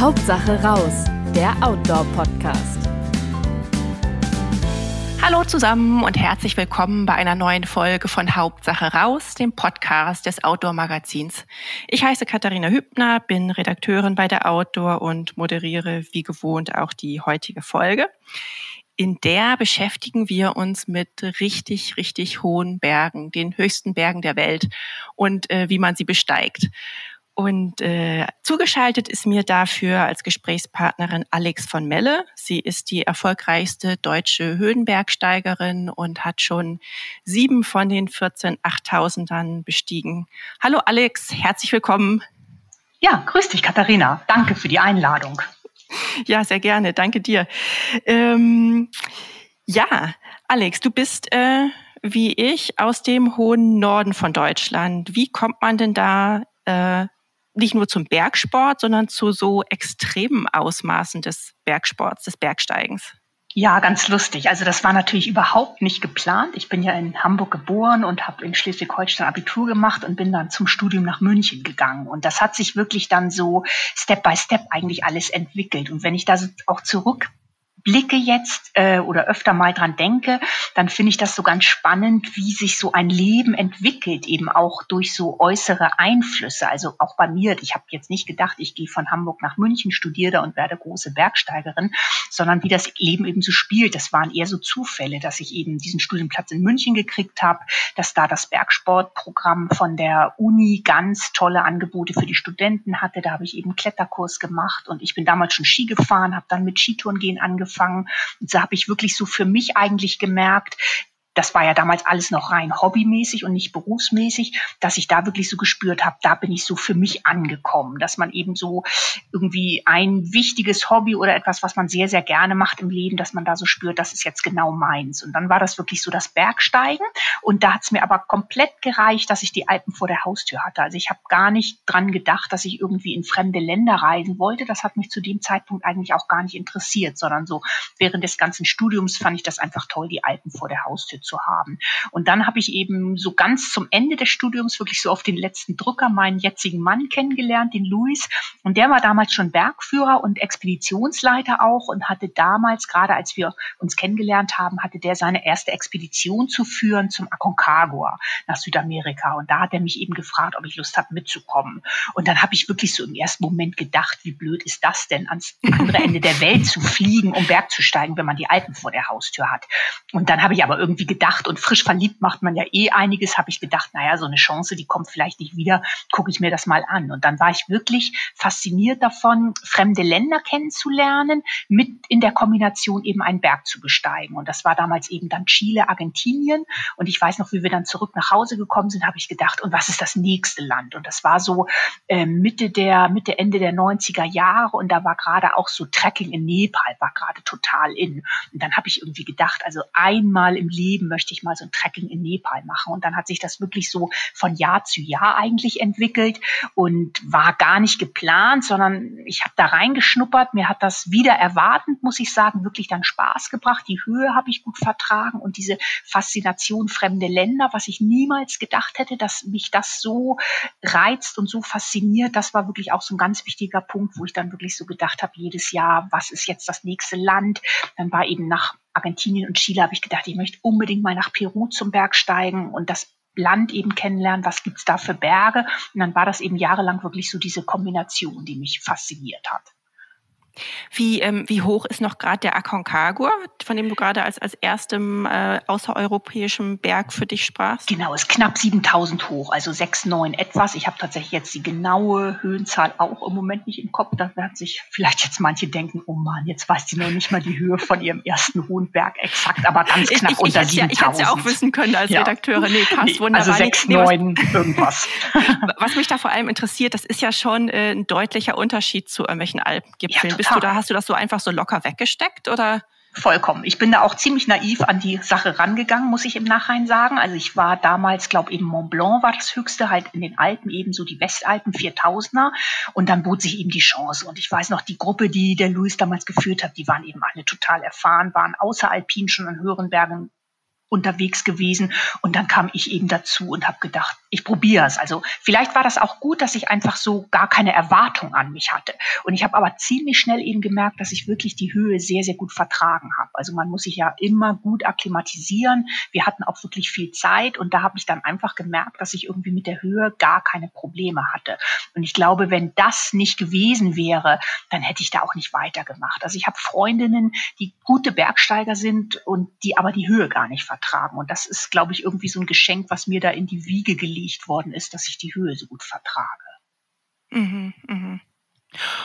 Hauptsache raus, der Outdoor-Podcast. Hallo zusammen und herzlich willkommen bei einer neuen Folge von Hauptsache raus, dem Podcast des Outdoor-Magazins. Ich heiße Katharina Hübner, bin Redakteurin bei der Outdoor und moderiere wie gewohnt auch die heutige Folge. In der beschäftigen wir uns mit richtig, richtig hohen Bergen, den höchsten Bergen der Welt und äh, wie man sie besteigt. Und äh, zugeschaltet ist mir dafür als Gesprächspartnerin Alex von Melle. Sie ist die erfolgreichste deutsche Höhenbergsteigerin und hat schon sieben von den 14 8000ern bestiegen. Hallo Alex, herzlich willkommen. Ja, grüß dich Katharina. Danke für die Einladung. Ja, sehr gerne. Danke dir. Ähm, ja, Alex, du bist äh, wie ich aus dem hohen Norden von Deutschland. Wie kommt man denn da äh, nicht nur zum Bergsport, sondern zu so extremen Ausmaßen des Bergsports, des Bergsteigens? Ja, ganz lustig. Also das war natürlich überhaupt nicht geplant. Ich bin ja in Hamburg geboren und habe in Schleswig-Holstein Abitur gemacht und bin dann zum Studium nach München gegangen. Und das hat sich wirklich dann so Step by Step eigentlich alles entwickelt. Und wenn ich da auch zurück blicke jetzt äh, oder öfter mal dran denke, dann finde ich das so ganz spannend, wie sich so ein Leben entwickelt, eben auch durch so äußere Einflüsse. Also auch bei mir, ich habe jetzt nicht gedacht, ich gehe von Hamburg nach München, studiere da und werde große Bergsteigerin, sondern wie das Leben eben so spielt. Das waren eher so Zufälle, dass ich eben diesen Studienplatz in München gekriegt habe, dass da das Bergsportprogramm von der Uni ganz tolle Angebote für die Studenten hatte. Da habe ich eben Kletterkurs gemacht und ich bin damals schon Ski gefahren, habe dann mit Skitouren gehen angefangen angefangen. Und so habe ich wirklich so für mich eigentlich gemerkt, das war ja damals alles noch rein hobbymäßig und nicht berufsmäßig, dass ich da wirklich so gespürt habe, da bin ich so für mich angekommen, dass man eben so irgendwie ein wichtiges Hobby oder etwas, was man sehr, sehr gerne macht im Leben, dass man da so spürt, das ist jetzt genau meins. Und dann war das wirklich so das Bergsteigen und da hat es mir aber komplett gereicht, dass ich die Alpen vor der Haustür hatte. Also ich habe gar nicht dran gedacht, dass ich irgendwie in fremde Länder reisen wollte. Das hat mich zu dem Zeitpunkt eigentlich auch gar nicht interessiert, sondern so während des ganzen Studiums fand ich das einfach toll, die Alpen vor der Haustür zu haben. Und dann habe ich eben so ganz zum Ende des Studiums wirklich so auf den letzten Drücker meinen jetzigen Mann kennengelernt, den Luis. Und der war damals schon Bergführer und Expeditionsleiter auch und hatte damals, gerade als wir uns kennengelernt haben, hatte der seine erste Expedition zu führen zum Aconcagua nach Südamerika. Und da hat er mich eben gefragt, ob ich Lust habe mitzukommen. Und dann habe ich wirklich so im ersten Moment gedacht, wie blöd ist das denn, ans andere Ende der Welt zu fliegen, um Berg zu steigen, wenn man die Alpen vor der Haustür hat. Und dann habe ich aber irgendwie gedacht und frisch verliebt macht man ja eh einiges, habe ich gedacht, naja, so eine Chance, die kommt vielleicht nicht wieder, gucke ich mir das mal an. Und dann war ich wirklich fasziniert davon, fremde Länder kennenzulernen, mit in der Kombination eben einen Berg zu besteigen. Und das war damals eben dann Chile, Argentinien. Und ich weiß noch, wie wir dann zurück nach Hause gekommen sind, habe ich gedacht, und was ist das nächste Land? Und das war so äh, Mitte der, Mitte, Ende der 90er Jahre. Und da war gerade auch so Trekking in Nepal, war gerade total in. Und dann habe ich irgendwie gedacht, also einmal im Leben Leben möchte ich mal so ein Trekking in Nepal machen. Und dann hat sich das wirklich so von Jahr zu Jahr eigentlich entwickelt und war gar nicht geplant, sondern ich habe da reingeschnuppert. Mir hat das wieder erwartend, muss ich sagen, wirklich dann Spaß gebracht. Die Höhe habe ich gut vertragen und diese Faszination fremde Länder, was ich niemals gedacht hätte, dass mich das so reizt und so fasziniert. Das war wirklich auch so ein ganz wichtiger Punkt, wo ich dann wirklich so gedacht habe, jedes Jahr, was ist jetzt das nächste Land? Dann war eben nach Argentinien und Chile habe ich gedacht, ich möchte unbedingt mal nach Peru zum Bergsteigen und das Land eben kennenlernen, was gibt's da für Berge. Und dann war das eben jahrelang wirklich so diese Kombination, die mich fasziniert hat. Wie, ähm, wie hoch ist noch gerade der Aconcagua, von dem du gerade als, als erstem äh, außereuropäischen Berg für dich sprachst? Genau, ist knapp 7000 hoch, also 6, 9 etwas. Ich habe tatsächlich jetzt die genaue Höhenzahl auch im Moment nicht im Kopf. Da werden sich vielleicht jetzt manche denken, oh Mann, jetzt weiß die noch nicht mal die Höhe von ihrem ersten hohen Berg exakt, aber ganz knapp ich, ich, unter ich 7000. Ja, ich hätte es ja auch wissen können als ja. Redakteure. Nee, passt nee, wunderbar. Also 6, nee, 9, irgendwas. Was mich da vor allem interessiert, das ist ja schon äh, ein deutlicher Unterschied zu irgendwelchen Alpengipfeln. Ja, Bist du da, hast du das so einfach so locker weggesteckt oder? Vollkommen. Ich bin da auch ziemlich naiv an die Sache rangegangen, muss ich im Nachhinein sagen. Also ich war damals, glaube eben Mont Blanc war das höchste, halt in den Alpen eben so die Westalpen 4000er und dann bot sich eben die Chance. Und ich weiß noch, die Gruppe, die der Louis damals geführt hat, die waren eben alle total erfahren, waren außeralpin schon an höheren Bergen unterwegs gewesen und dann kam ich eben dazu und habe gedacht, ich probiere es. Also vielleicht war das auch gut, dass ich einfach so gar keine Erwartung an mich hatte. Und ich habe aber ziemlich schnell eben gemerkt, dass ich wirklich die Höhe sehr, sehr gut vertragen habe. Also man muss sich ja immer gut akklimatisieren. Wir hatten auch wirklich viel Zeit und da habe ich dann einfach gemerkt, dass ich irgendwie mit der Höhe gar keine Probleme hatte. Und ich glaube, wenn das nicht gewesen wäre, dann hätte ich da auch nicht weitergemacht. Also ich habe Freundinnen, die gute Bergsteiger sind und die aber die Höhe gar nicht vertragen. Und das ist, glaube ich, irgendwie so ein Geschenk, was mir da in die Wiege gelegt worden ist, dass ich die Höhe so gut vertrage. Mhm, mh.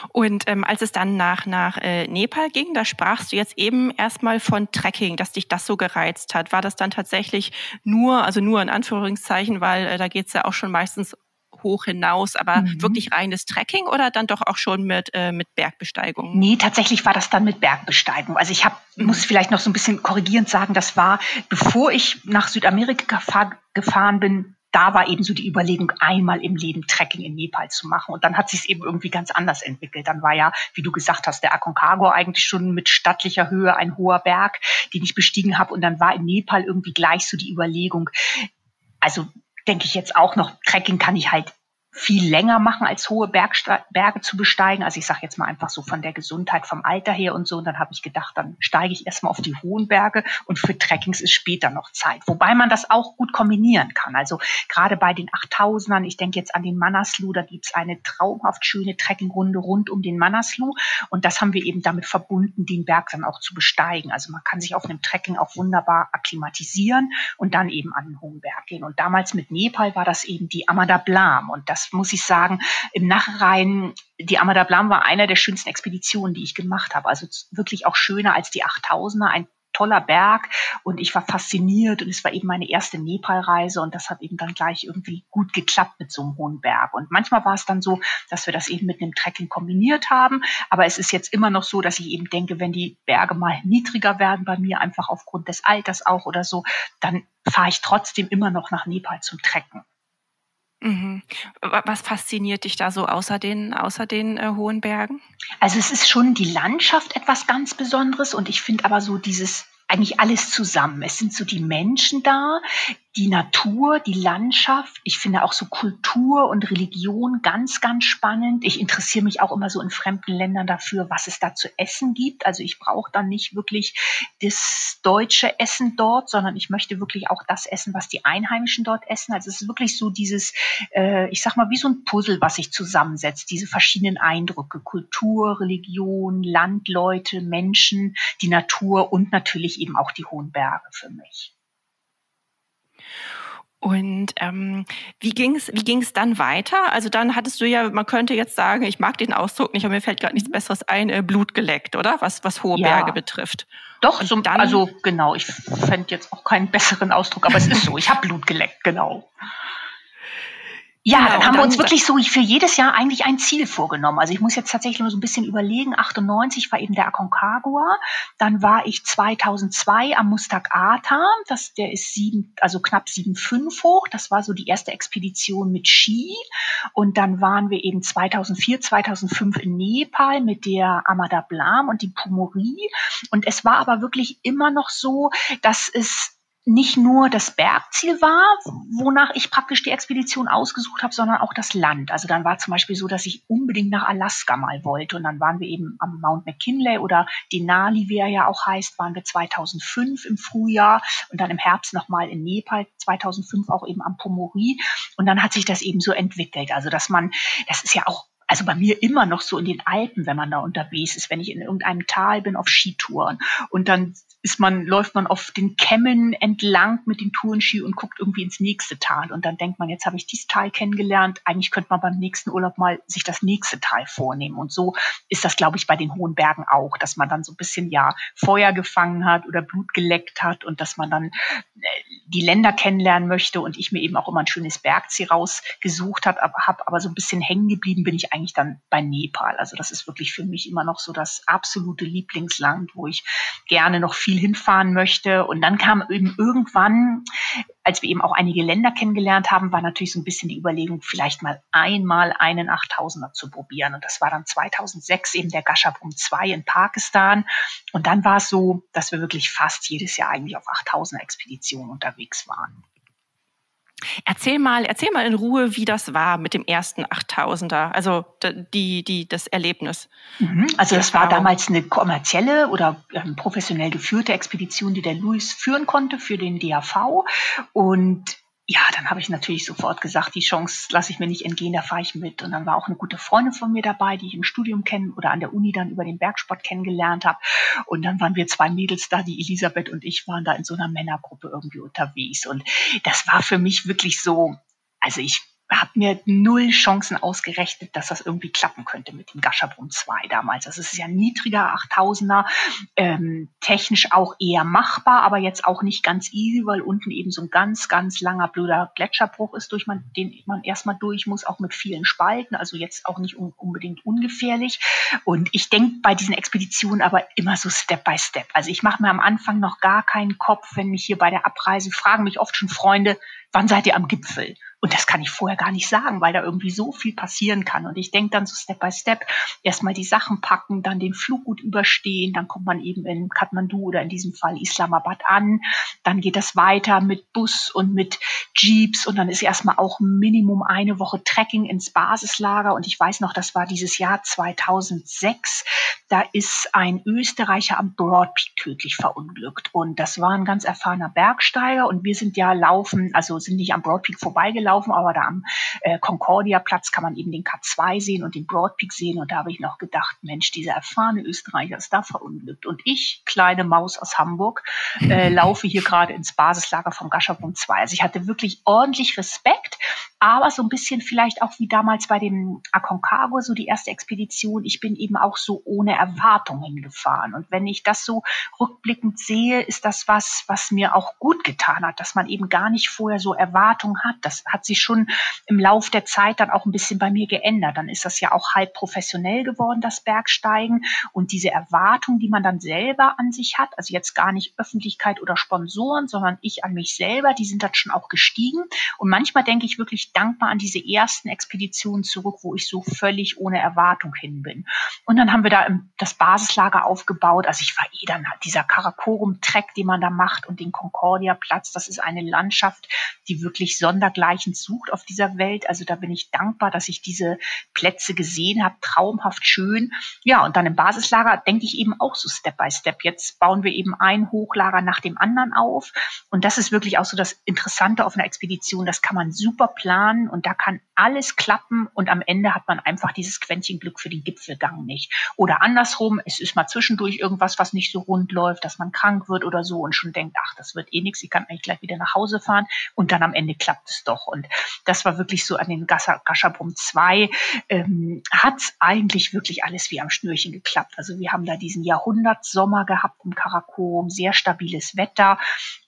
Und ähm, als es dann nach, nach äh, Nepal ging, da sprachst du jetzt eben erstmal von Trekking, dass dich das so gereizt hat. War das dann tatsächlich nur, also nur in Anführungszeichen, weil äh, da geht's ja auch schon meistens hoch hinaus, aber mhm. wirklich reines Trekking oder dann doch auch schon mit, äh, mit Bergbesteigung? Nee, tatsächlich war das dann mit Bergbesteigung. Also ich hab, mhm. muss vielleicht noch so ein bisschen korrigierend sagen, das war, bevor ich nach Südamerika gefahr, gefahren bin, da war eben so die Überlegung, einmal im Leben Trekking in Nepal zu machen. Und dann hat sich es eben irgendwie ganz anders entwickelt. Dann war ja, wie du gesagt hast, der Aconcagua eigentlich schon mit stattlicher Höhe ein hoher Berg, den ich bestiegen habe. Und dann war in Nepal irgendwie gleich so die Überlegung, also denke ich jetzt auch noch, Trekking kann ich halt viel länger machen, als hohe Bergste Berge zu besteigen. Also ich sage jetzt mal einfach so von der Gesundheit, vom Alter her und so. Und dann habe ich gedacht, dann steige ich erstmal auf die hohen Berge und für Trekkings ist später noch Zeit. Wobei man das auch gut kombinieren kann. Also gerade bei den 8000ern, ich denke jetzt an den Manaslu, da gibt's eine traumhaft schöne Trekkingrunde rund um den Manaslu. Und das haben wir eben damit verbunden, den Berg dann auch zu besteigen. Also man kann sich auf einem Trekking auch wunderbar akklimatisieren und dann eben an den hohen Berg gehen. Und damals mit Nepal war das eben die Amada Blam. Und das muss ich sagen, im Nachhinein, die Amada Blam war einer der schönsten Expeditionen, die ich gemacht habe. Also wirklich auch schöner als die 8000er, ein toller Berg und ich war fasziniert und es war eben meine erste Nepal-Reise und das hat eben dann gleich irgendwie gut geklappt mit so einem hohen Berg. Und manchmal war es dann so, dass wir das eben mit einem Trekking kombiniert haben, aber es ist jetzt immer noch so, dass ich eben denke, wenn die Berge mal niedriger werden bei mir, einfach aufgrund des Alters auch oder so, dann fahre ich trotzdem immer noch nach Nepal zum Trecken. Mhm. Was fasziniert dich da so außer den, außer den äh, hohen Bergen? Also es ist schon die Landschaft etwas ganz Besonderes und ich finde aber so dieses eigentlich alles zusammen. Es sind so die Menschen da, die Natur, die Landschaft. Ich finde auch so Kultur und Religion ganz, ganz spannend. Ich interessiere mich auch immer so in fremden Ländern dafür, was es da zu essen gibt. Also ich brauche dann nicht wirklich das deutsche Essen dort, sondern ich möchte wirklich auch das essen, was die Einheimischen dort essen. Also es ist wirklich so dieses, äh, ich sag mal, wie so ein Puzzle, was sich zusammensetzt. Diese verschiedenen Eindrücke, Kultur, Religion, Landleute, Menschen, die Natur und natürlich eben auch die hohen Berge für mich. Und ähm, wie ging es wie ging's dann weiter? Also dann hattest du ja, man könnte jetzt sagen, ich mag den Ausdruck nicht, aber mir fällt gerade nichts Besseres ein, äh, Blut geleckt, oder? Was, was hohe ja. Berge betrifft. Doch, so, dann, also genau, ich fände jetzt auch keinen besseren Ausdruck, aber es ist so, ich habe Blut geleckt, genau. Ja, genau, dann haben wir uns wirklich so für jedes Jahr eigentlich ein Ziel vorgenommen. Also ich muss jetzt tatsächlich nur so ein bisschen überlegen. 98 war eben der Aconcagua. Dann war ich 2002 am Mustag Ata. Das, der ist sieben, also knapp 7,5 hoch. Das war so die erste Expedition mit Ski. Und dann waren wir eben 2004, 2005 in Nepal mit der Amada Blam und die Pumori. Und es war aber wirklich immer noch so, dass es nicht nur das Bergziel war, wonach ich praktisch die Expedition ausgesucht habe, sondern auch das Land. Also dann war zum Beispiel so, dass ich unbedingt nach Alaska mal wollte. Und dann waren wir eben am Mount McKinley oder Denali, wie er ja auch heißt, waren wir 2005 im Frühjahr und dann im Herbst nochmal in Nepal, 2005 auch eben am Pomori. Und dann hat sich das eben so entwickelt. Also dass man, das ist ja auch also bei mir immer noch so in den Alpen, wenn man da unterwegs ist, wenn ich in irgendeinem Tal bin auf Skitouren und dann ist man, läuft man auf den Kämmen entlang mit den Tourenski und guckt irgendwie ins nächste Tal. Und dann denkt man, jetzt habe ich dieses Tal kennengelernt, eigentlich könnte man beim nächsten Urlaub mal sich das nächste Tal vornehmen. Und so ist das, glaube ich, bei den hohen Bergen auch, dass man dann so ein bisschen ja Feuer gefangen hat oder Blut geleckt hat und dass man dann äh, die Länder kennenlernen möchte und ich mir eben auch immer ein schönes Bergziel rausgesucht habe, hab, aber so ein bisschen hängen geblieben bin ich eigentlich dann bei Nepal. Also das ist wirklich für mich immer noch so das absolute Lieblingsland, wo ich gerne noch viel viel hinfahren möchte. Und dann kam eben irgendwann, als wir eben auch einige Länder kennengelernt haben, war natürlich so ein bisschen die Überlegung, vielleicht mal einmal einen 8000er zu probieren. Und das war dann 2006 eben der Gashabrum 2 in Pakistan. Und dann war es so, dass wir wirklich fast jedes Jahr eigentlich auf 8000er Expeditionen unterwegs waren. Erzähl mal, erzähl mal in Ruhe, wie das war mit dem ersten 8000er, also die, die, das Erlebnis. Mhm. Also das war damals eine kommerzielle oder ähm, professionell geführte Expedition, die der Louis führen konnte für den DAV. Und ja, dann habe ich natürlich sofort gesagt, die Chance lasse ich mir nicht entgehen, da fahre ich mit. Und dann war auch eine gute Freundin von mir dabei, die ich im Studium kennen oder an der Uni dann über den Bergsport kennengelernt habe. Und dann waren wir zwei Mädels da, die Elisabeth und ich waren da in so einer Männergruppe irgendwie unterwegs. Und das war für mich wirklich so, also ich habe mir null Chancen ausgerechnet, dass das irgendwie klappen könnte mit dem Gascherbrunn 2 damals. Das ist ja niedriger 8000er, ähm, technisch auch eher machbar, aber jetzt auch nicht ganz easy, weil unten eben so ein ganz, ganz langer blöder Gletscherbruch ist, durch man, den man erstmal durch muss, auch mit vielen Spalten, also jetzt auch nicht un unbedingt ungefährlich. Und ich denke bei diesen Expeditionen aber immer so Step by Step. Also ich mache mir am Anfang noch gar keinen Kopf, wenn mich hier bei der Abreise fragen mich oft schon Freunde, wann seid ihr am Gipfel? Und das kann ich vorher gar nicht sagen, weil da irgendwie so viel passieren kann. Und ich denke dann so Step by Step, erstmal die Sachen packen, dann den Flug gut überstehen, dann kommt man eben in Kathmandu oder in diesem Fall Islamabad an. Dann geht das weiter mit Bus und mit Jeeps und dann ist erstmal auch Minimum eine Woche Trekking ins Basislager. Und ich weiß noch, das war dieses Jahr 2006. Da ist ein Österreicher am Broad Peak tödlich verunglückt. Und das war ein ganz erfahrener Bergsteiger. Und wir sind ja laufen, also sind nicht am Broad Peak vorbeigelaufen, gelaufen, aber da am äh, Concordia-Platz kann man eben den K2 sehen und den Broadpeak sehen. Und da habe ich noch gedacht, Mensch, dieser erfahrene Österreicher ist da verunglückt. Und ich, kleine Maus aus Hamburg, äh, laufe hier gerade ins Basislager vom Gascherpunkt 2. Also ich hatte wirklich ordentlich Respekt, aber so ein bisschen vielleicht auch wie damals bei dem Aconcagua, so die erste Expedition. Ich bin eben auch so ohne Erwartungen gefahren. Und wenn ich das so rückblickend sehe, ist das was, was mir auch gut getan hat, dass man eben gar nicht vorher so Erwartungen hat. Das hat sich schon im Lauf der Zeit dann auch ein bisschen bei mir geändert. Dann ist das ja auch halb professionell geworden, das Bergsteigen. Und diese Erwartung, die man dann selber an sich hat, also jetzt gar nicht Öffentlichkeit oder Sponsoren, sondern ich an mich selber, die sind dann schon auch gestiegen. Und manchmal denke ich wirklich dankbar an diese ersten Expeditionen zurück, wo ich so völlig ohne Erwartung hin bin. Und dann haben wir da das Basislager aufgebaut. Also ich war eh dann halt dieser Karakorum-Trek, den man da macht und den Concordia-Platz. Das ist eine Landschaft, die wirklich sondergleichen sucht auf dieser Welt. Also da bin ich dankbar, dass ich diese Plätze gesehen habe, traumhaft schön. Ja, und dann im Basislager denke ich eben auch so Step by Step. Jetzt bauen wir eben ein Hochlager nach dem anderen auf. Und das ist wirklich auch so das Interessante auf einer Expedition. Das kann man super planen und da kann alles klappen und am Ende hat man einfach dieses Quäntchen Glück für den Gipfelgang nicht. Oder andersrum, es ist mal zwischendurch irgendwas, was nicht so rund läuft, dass man krank wird oder so und schon denkt, ach, das wird eh nichts, ich kann eigentlich gleich wieder nach Hause fahren und dann am Ende klappt es doch. Und das war wirklich so an den Gashabrum 2, ähm, hat eigentlich wirklich alles wie am Schnürchen geklappt. Also wir haben da diesen Jahrhundertsommer gehabt im Karakorum, sehr stabiles Wetter.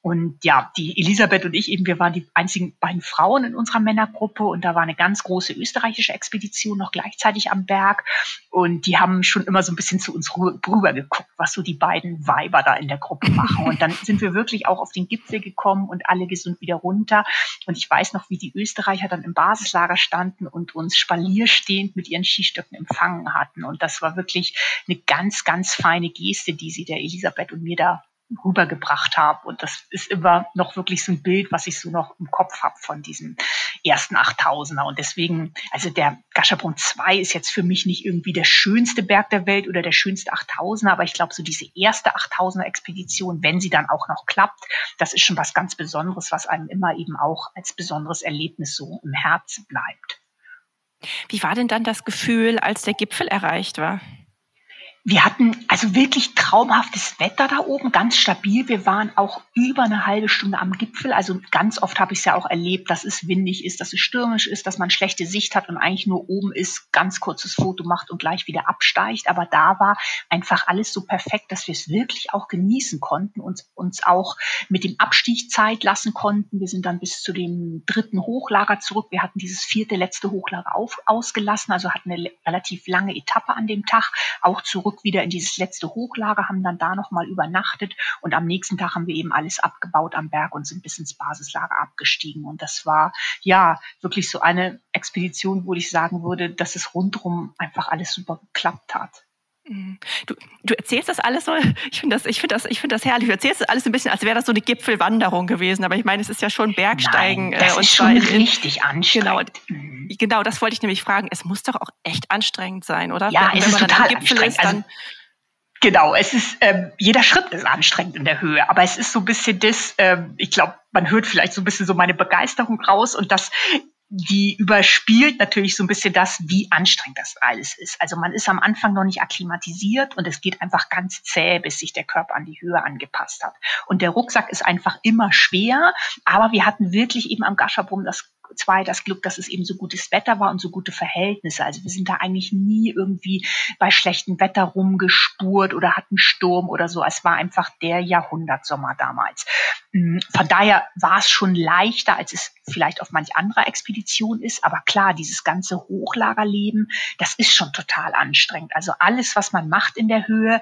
Und ja, die Elisabeth und ich eben, wir waren die einzigen beiden Frauen in unserer Männergruppe und da war eine ganz große österreichische Expedition noch gleichzeitig am Berg. Und die haben schon immer so ein bisschen zu uns rüber geguckt, was so die beiden Weiber da in der Gruppe machen. Und dann sind wir wirklich auch auf den Gipfel gekommen und alle gesund wieder runter. Und ich weiß noch, wie die Österreicher dann im Basislager standen und uns spalierstehend mit ihren Skistöcken empfangen hatten. Und das war wirklich eine ganz, ganz feine Geste, die sie der Elisabeth und mir da rübergebracht habe. Und das ist immer noch wirklich so ein Bild, was ich so noch im Kopf habe von diesem ersten 8000er. Und deswegen, also der Gascherbrunn 2 ist jetzt für mich nicht irgendwie der schönste Berg der Welt oder der schönste 8000er, aber ich glaube, so diese erste 8000er Expedition, wenn sie dann auch noch klappt, das ist schon was ganz Besonderes, was einem immer eben auch als besonderes Erlebnis so im Herzen bleibt. Wie war denn dann das Gefühl, als der Gipfel erreicht war? Wir hatten also wirklich traumhaftes Wetter da oben, ganz stabil. Wir waren auch über eine halbe Stunde am Gipfel. Also ganz oft habe ich es ja auch erlebt, dass es windig ist, dass es stürmisch ist, dass man schlechte Sicht hat und eigentlich nur oben ist, ganz kurzes Foto macht und gleich wieder absteigt. Aber da war einfach alles so perfekt, dass wir es wirklich auch genießen konnten und uns auch mit dem Abstieg Zeit lassen konnten. Wir sind dann bis zu dem dritten Hochlager zurück. Wir hatten dieses vierte letzte Hochlager auf, ausgelassen, also hatten eine relativ lange Etappe an dem Tag, auch zurück zurück wieder in dieses letzte Hochlager, haben dann da nochmal übernachtet und am nächsten Tag haben wir eben alles abgebaut am Berg und sind bis ins Basislager abgestiegen. Und das war ja wirklich so eine Expedition, wo ich sagen würde, dass es rundherum einfach alles super geklappt hat. Mhm. Du, du erzählst das alles so, ich finde das, ich finde das, ich finde das herrlich. Du erzählst das alles ein bisschen, als wäre das so eine Gipfelwanderung gewesen. Aber ich meine, es ist ja schon Bergsteigen. Nein, das äh, und ist schon in, richtig anstrengend. Genau, mhm. genau, das wollte ich nämlich fragen. Es muss doch auch echt anstrengend sein, oder? Ja, Wenn, es ist total anstrengend. Ist, also, genau, es ist, ähm, jeder Schritt ist anstrengend in der Höhe. Aber es ist so ein bisschen das, ähm, ich glaube, man hört vielleicht so ein bisschen so meine Begeisterung raus und das die überspielt natürlich so ein bisschen das, wie anstrengend das alles ist. Also man ist am Anfang noch nicht akklimatisiert und es geht einfach ganz zäh, bis sich der Körper an die Höhe angepasst hat. Und der Rucksack ist einfach immer schwer, aber wir hatten wirklich eben am Gaschabrum das zwei das Glück, dass es eben so gutes Wetter war und so gute Verhältnisse. Also wir sind da eigentlich nie irgendwie bei schlechtem Wetter rumgespurt oder hatten Sturm oder so. Es war einfach der Jahrhundertsommer damals. Mm, von daher war es schon leichter, als es vielleicht auf manch anderer Expedition ist. Aber klar, dieses ganze Hochlagerleben, das ist schon total anstrengend. Also alles, was man macht in der Höhe,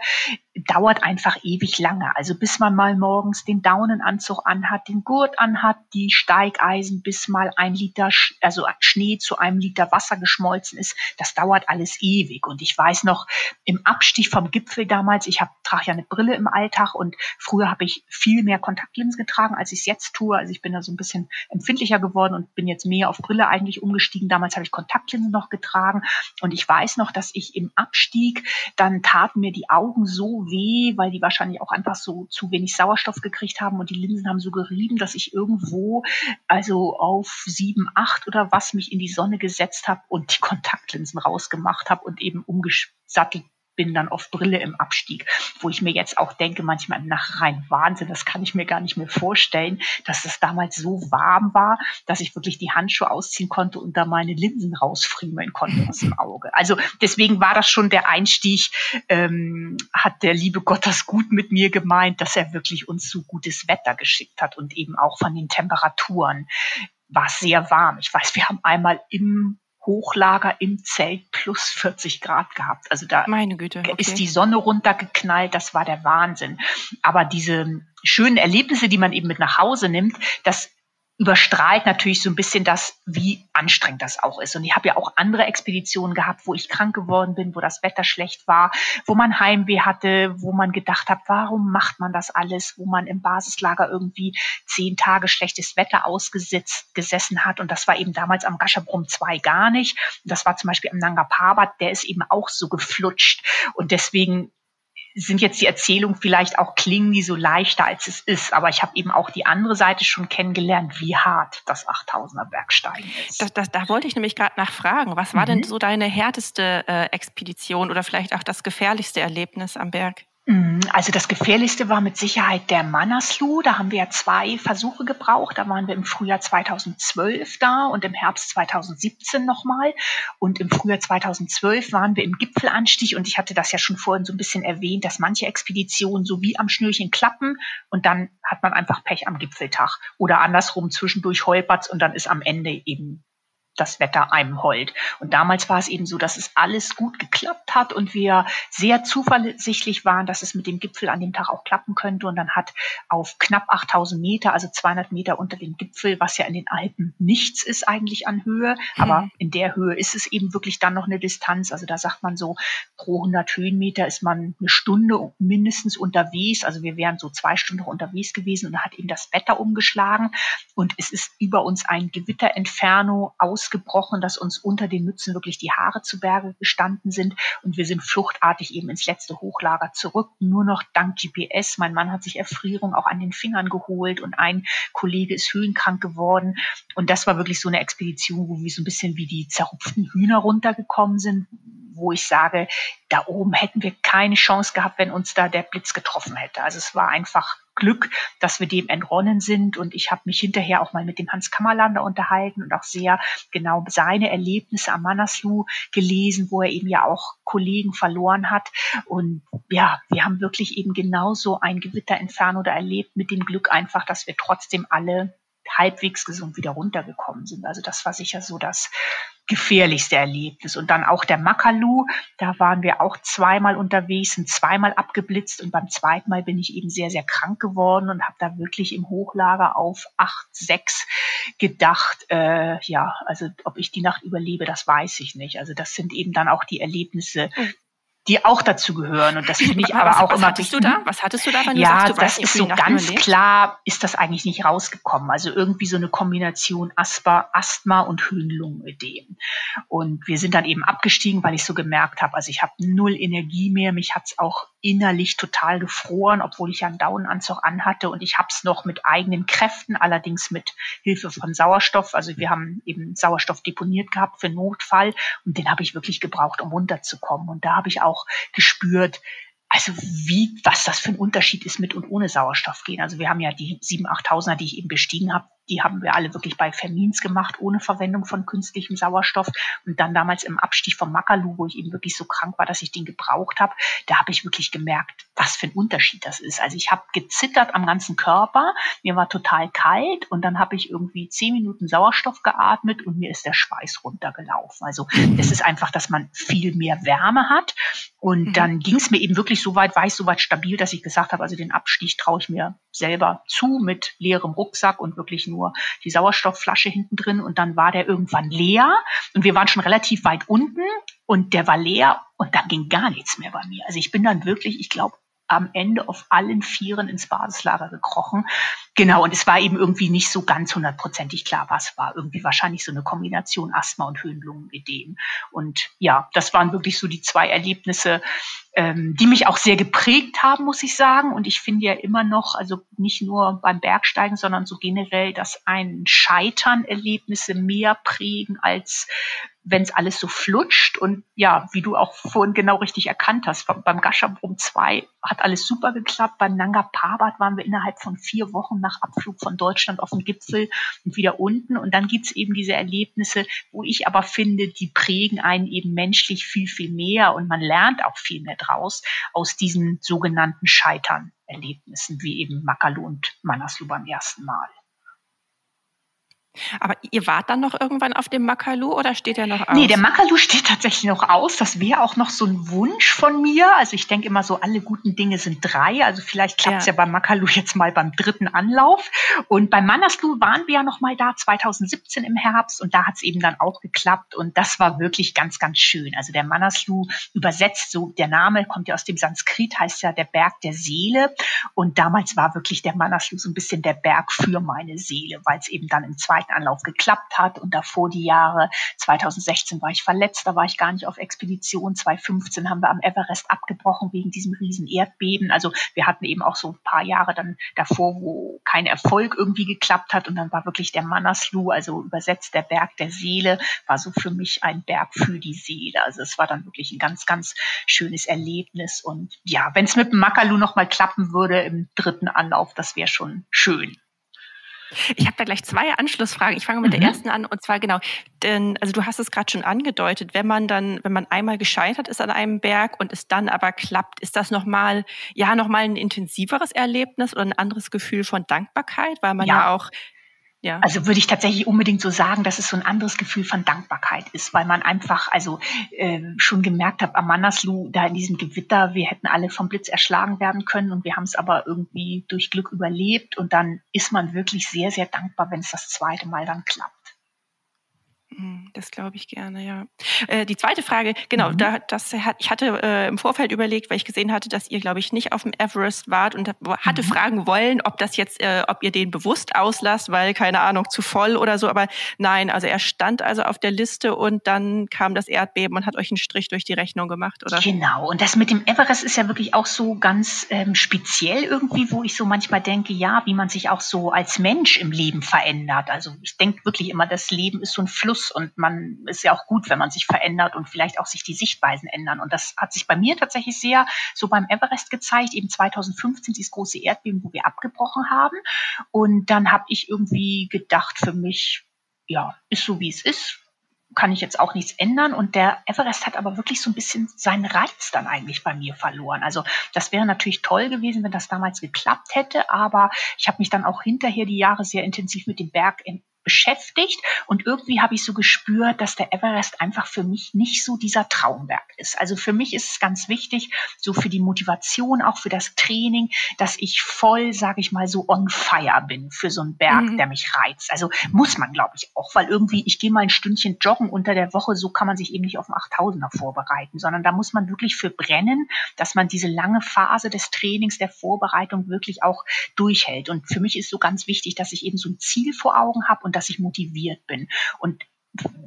dauert einfach ewig lange. Also bis man mal morgens den Daunenanzug anhat, den Gurt anhat, die Steigeisen, bis mal ein Liter, also Schnee zu einem Liter Wasser geschmolzen ist, das dauert alles ewig. Und ich weiß noch, im Abstieg vom Gipfel damals, ich trage ja eine Brille im Alltag und früher habe ich viel mehr Kontaktlinsen getragen, als ich es jetzt tue. Also ich bin da so ein bisschen empfindlicher geworden und bin jetzt mehr auf Brille eigentlich umgestiegen. Damals habe ich Kontaktlinsen noch getragen und ich weiß noch, dass ich im Abstieg, dann taten mir die Augen so weh, weil die wahrscheinlich auch einfach so zu wenig Sauerstoff gekriegt haben und die Linsen haben so gerieben, dass ich irgendwo also auf sieben, acht oder was mich in die Sonne gesetzt habe und die Kontaktlinsen rausgemacht habe und eben umgesattelt bin dann auf Brille im Abstieg, wo ich mir jetzt auch denke, manchmal im Nachrein Wahnsinn, das kann ich mir gar nicht mehr vorstellen, dass das damals so warm war, dass ich wirklich die Handschuhe ausziehen konnte und da meine Linsen rausfriemeln konnte aus dem Auge. Also deswegen war das schon der Einstieg, ähm, hat der liebe Gott das gut mit mir gemeint, dass er wirklich uns so gutes Wetter geschickt hat und eben auch von den Temperaturen war es sehr warm. Ich weiß, wir haben einmal im Hochlager im Zelt plus 40 Grad gehabt. Also da Meine Güte, okay. ist die Sonne runtergeknallt, das war der Wahnsinn. Aber diese schönen Erlebnisse, die man eben mit nach Hause nimmt, das überstrahlt natürlich so ein bisschen das, wie anstrengend das auch ist. Und ich habe ja auch andere Expeditionen gehabt, wo ich krank geworden bin, wo das Wetter schlecht war, wo man Heimweh hatte, wo man gedacht hat, warum macht man das alles, wo man im Basislager irgendwie zehn Tage schlechtes Wetter ausgesetzt gesessen hat. Und das war eben damals am Gashabrum 2 gar nicht. Das war zum Beispiel am Nanga Parbat, der ist eben auch so geflutscht. Und deswegen sind jetzt die Erzählungen vielleicht auch klingen die so leichter als es ist, aber ich habe eben auch die andere Seite schon kennengelernt, wie hart das 8000er Bergsteigen ist. Das, das, da wollte ich nämlich gerade nachfragen, was war mhm. denn so deine härteste äh, Expedition oder vielleicht auch das gefährlichste Erlebnis am Berg? Mhm. Also das Gefährlichste war mit Sicherheit der Manaslu. Da haben wir ja zwei Versuche gebraucht. Da waren wir im Frühjahr 2012 da und im Herbst 2017 nochmal. Und im Frühjahr 2012 waren wir im Gipfelanstieg und ich hatte das ja schon vorhin so ein bisschen erwähnt, dass manche Expeditionen so wie am Schnürchen klappen und dann hat man einfach Pech am Gipfeltag oder andersrum zwischendurch holpert's und dann ist am Ende eben das Wetter einem heult. Und damals war es eben so, dass es alles gut geklappt hat und wir sehr zuversichtlich waren, dass es mit dem Gipfel an dem Tag auch klappen könnte. Und dann hat auf knapp 8000 Meter, also 200 Meter unter dem Gipfel, was ja in den Alpen nichts ist eigentlich an Höhe, mhm. aber in der Höhe ist es eben wirklich dann noch eine Distanz. Also da sagt man so, pro 100 Höhenmeter ist man eine Stunde mindestens unterwegs. Also wir wären so zwei Stunden unterwegs gewesen und da hat eben das Wetter umgeschlagen und es ist über uns ein Gewitterentferno aus ausgebrochen, dass uns unter den Mützen wirklich die Haare zu Berge gestanden sind und wir sind fluchtartig eben ins letzte Hochlager zurück. Nur noch dank GPS. Mein Mann hat sich Erfrierung auch an den Fingern geholt und ein Kollege ist höhenkrank geworden. Und das war wirklich so eine Expedition, wo wir so ein bisschen wie die zerrupften Hühner runtergekommen sind, wo ich sage, da oben hätten wir keine Chance gehabt, wenn uns da der Blitz getroffen hätte. Also es war einfach Glück, dass wir dem entronnen sind. Und ich habe mich hinterher auch mal mit dem Hans Kammerlander unterhalten und auch sehr genau seine Erlebnisse am Manaslu gelesen, wo er eben ja auch Kollegen verloren hat. Und ja, wir haben wirklich eben genauso ein Gewitter entfernt oder erlebt mit dem Glück einfach, dass wir trotzdem alle halbwegs gesund wieder runtergekommen sind. Also das war sicher so das gefährlichste Erlebnis. Und dann auch der Makalu, da waren wir auch zweimal unterwegs, sind zweimal abgeblitzt und beim zweiten Mal bin ich eben sehr, sehr krank geworden und habe da wirklich im Hochlager auf 8, 6 gedacht, äh, ja, also ob ich die Nacht überlebe, das weiß ich nicht. Also das sind eben dann auch die Erlebnisse, hm die auch dazu gehören. Und das finde ich aber, was, auch was immer hattest du da? Was hattest du da, wenn du ja, sagst, du das ist so ganz klar, ist das eigentlich nicht rausgekommen. Also irgendwie so eine Kombination Asthma, Asthma und Höhenlungenödem. Und wir sind dann eben abgestiegen, weil ich so gemerkt habe, also ich habe null Energie mehr. Mich hat's auch innerlich total gefroren, obwohl ich ja einen Daunenanzug anhatte. Und ich habe es noch mit eigenen Kräften, allerdings mit Hilfe von Sauerstoff. Also wir haben eben Sauerstoff deponiert gehabt für Notfall. Und den habe ich wirklich gebraucht, um runterzukommen. Und da habe ich auch gespürt, also wie, was das für ein Unterschied ist mit und ohne Sauerstoff gehen. Also wir haben ja die 7.000, 8.000er, die ich eben bestiegen habe, die haben wir alle wirklich bei Fermins gemacht, ohne Verwendung von künstlichem Sauerstoff. Und dann damals im Abstieg vom Makalu, wo ich eben wirklich so krank war, dass ich den gebraucht habe, da habe ich wirklich gemerkt, was für ein Unterschied das ist. Also ich habe gezittert am ganzen Körper, mir war total kalt und dann habe ich irgendwie zehn Minuten Sauerstoff geatmet und mir ist der Schweiß runtergelaufen. Also es ist einfach, dass man viel mehr Wärme hat. Und mhm. dann ging es mir eben wirklich so weit, war ich so weit stabil, dass ich gesagt habe, also den Abstieg traue ich mir selber zu mit leerem Rucksack und wirklich nur die Sauerstoffflasche hinten drin. Und dann war der irgendwann leer und wir waren schon relativ weit unten und der war leer und dann ging gar nichts mehr bei mir. Also ich bin dann wirklich, ich glaube, am Ende auf allen Vieren ins Basislager gekrochen. Genau, und es war eben irgendwie nicht so ganz hundertprozentig klar, was war. Irgendwie wahrscheinlich so eine Kombination Asthma und Höhenlungenideen. Und ja, das waren wirklich so die zwei Erlebnisse, ähm, die mich auch sehr geprägt haben, muss ich sagen. Und ich finde ja immer noch, also nicht nur beim Bergsteigen, sondern so generell, dass ein Scheitern Erlebnisse mehr prägen als wenn es alles so flutscht. Und ja, wie du auch vorhin genau richtig erkannt hast, beim Gashabrum 2 hat alles super geklappt, beim Nanga Parbat waren wir innerhalb von vier Wochen nach Abflug von Deutschland auf dem Gipfel und wieder unten. Und dann gibt's eben diese Erlebnisse, wo ich aber finde, die prägen einen eben menschlich viel, viel mehr. Und man lernt auch viel mehr draus aus diesen sogenannten Scheitern-Erlebnissen, wie eben Makalu und Manaslu beim ersten Mal. Aber ihr wart dann noch irgendwann auf dem Makalu oder steht der noch aus? Nee, der Makalu steht tatsächlich noch aus. Das wäre auch noch so ein Wunsch von mir. Also ich denke immer so, alle guten Dinge sind drei. Also vielleicht klappt es ja. ja beim Makalu jetzt mal beim dritten Anlauf. Und beim Manaslu waren wir ja noch mal da, 2017 im Herbst. Und da hat es eben dann auch geklappt. Und das war wirklich ganz, ganz schön. Also der Manaslu übersetzt so, der Name kommt ja aus dem Sanskrit, heißt ja der Berg der Seele. Und damals war wirklich der Manaslu so ein bisschen der Berg für meine Seele, weil es eben dann im zweiten zweiten Anlauf geklappt hat und davor die Jahre 2016 war ich verletzt, da war ich gar nicht auf Expedition. 2015 haben wir am Everest abgebrochen wegen diesem riesen Erdbeben. Also wir hatten eben auch so ein paar Jahre dann davor, wo kein Erfolg irgendwie geklappt hat und dann war wirklich der Manaslu, also übersetzt der Berg der Seele, war so für mich ein Berg für die Seele. Also es war dann wirklich ein ganz, ganz schönes Erlebnis und ja, wenn es mit dem Makalu noch mal klappen würde im dritten Anlauf, das wäre schon schön. Ich habe da gleich zwei Anschlussfragen. Ich fange mit mhm. der ersten an und zwar genau, denn also du hast es gerade schon angedeutet, wenn man dann, wenn man einmal gescheitert ist an einem Berg und es dann aber klappt, ist das nochmal, ja nochmal ein intensiveres Erlebnis oder ein anderes Gefühl von Dankbarkeit, weil man ja, ja auch ja. Also würde ich tatsächlich unbedingt so sagen, dass es so ein anderes Gefühl von Dankbarkeit ist, weil man einfach also äh, schon gemerkt hat am Manaslu, da in diesem Gewitter, wir hätten alle vom Blitz erschlagen werden können und wir haben es aber irgendwie durch Glück überlebt und dann ist man wirklich sehr, sehr dankbar, wenn es das zweite Mal dann klappt. Hm, das glaube ich gerne, ja. Äh, die zweite Frage, genau, mhm. da, das hat, ich hatte äh, im Vorfeld überlegt, weil ich gesehen hatte, dass ihr, glaube ich, nicht auf dem Everest wart und hatte mhm. fragen wollen, ob das jetzt, äh, ob ihr den bewusst auslasst, weil, keine Ahnung, zu voll oder so, aber nein, also er stand also auf der Liste und dann kam das Erdbeben und hat euch einen Strich durch die Rechnung gemacht, oder? Genau, und das mit dem Everest ist ja wirklich auch so ganz ähm, speziell irgendwie, wo ich so manchmal denke, ja, wie man sich auch so als Mensch im Leben verändert. Also ich denke wirklich immer, das Leben ist so ein Fluss und man ist ja auch gut, wenn man sich verändert und vielleicht auch sich die Sichtweisen ändern. Und das hat sich bei mir tatsächlich sehr so beim Everest gezeigt, eben 2015 dieses große Erdbeben, wo wir abgebrochen haben. Und dann habe ich irgendwie gedacht für mich, ja, ist so wie es ist, kann ich jetzt auch nichts ändern. Und der Everest hat aber wirklich so ein bisschen seinen Reiz dann eigentlich bei mir verloren. Also das wäre natürlich toll gewesen, wenn das damals geklappt hätte, aber ich habe mich dann auch hinterher die Jahre sehr intensiv mit dem Berg beschäftigt und irgendwie habe ich so gespürt, dass der Everest einfach für mich nicht so dieser Traumberg ist. Also für mich ist es ganz wichtig, so für die Motivation, auch für das Training, dass ich voll, sage ich mal, so on fire bin für so einen Berg, mhm. der mich reizt. Also muss man, glaube ich, auch, weil irgendwie, ich gehe mal ein Stündchen joggen unter der Woche, so kann man sich eben nicht auf den 8000er vorbereiten, sondern da muss man wirklich für brennen, dass man diese lange Phase des Trainings, der Vorbereitung wirklich auch durchhält. Und für mich ist so ganz wichtig, dass ich eben so ein Ziel vor Augen habe und dass ich motiviert bin. Und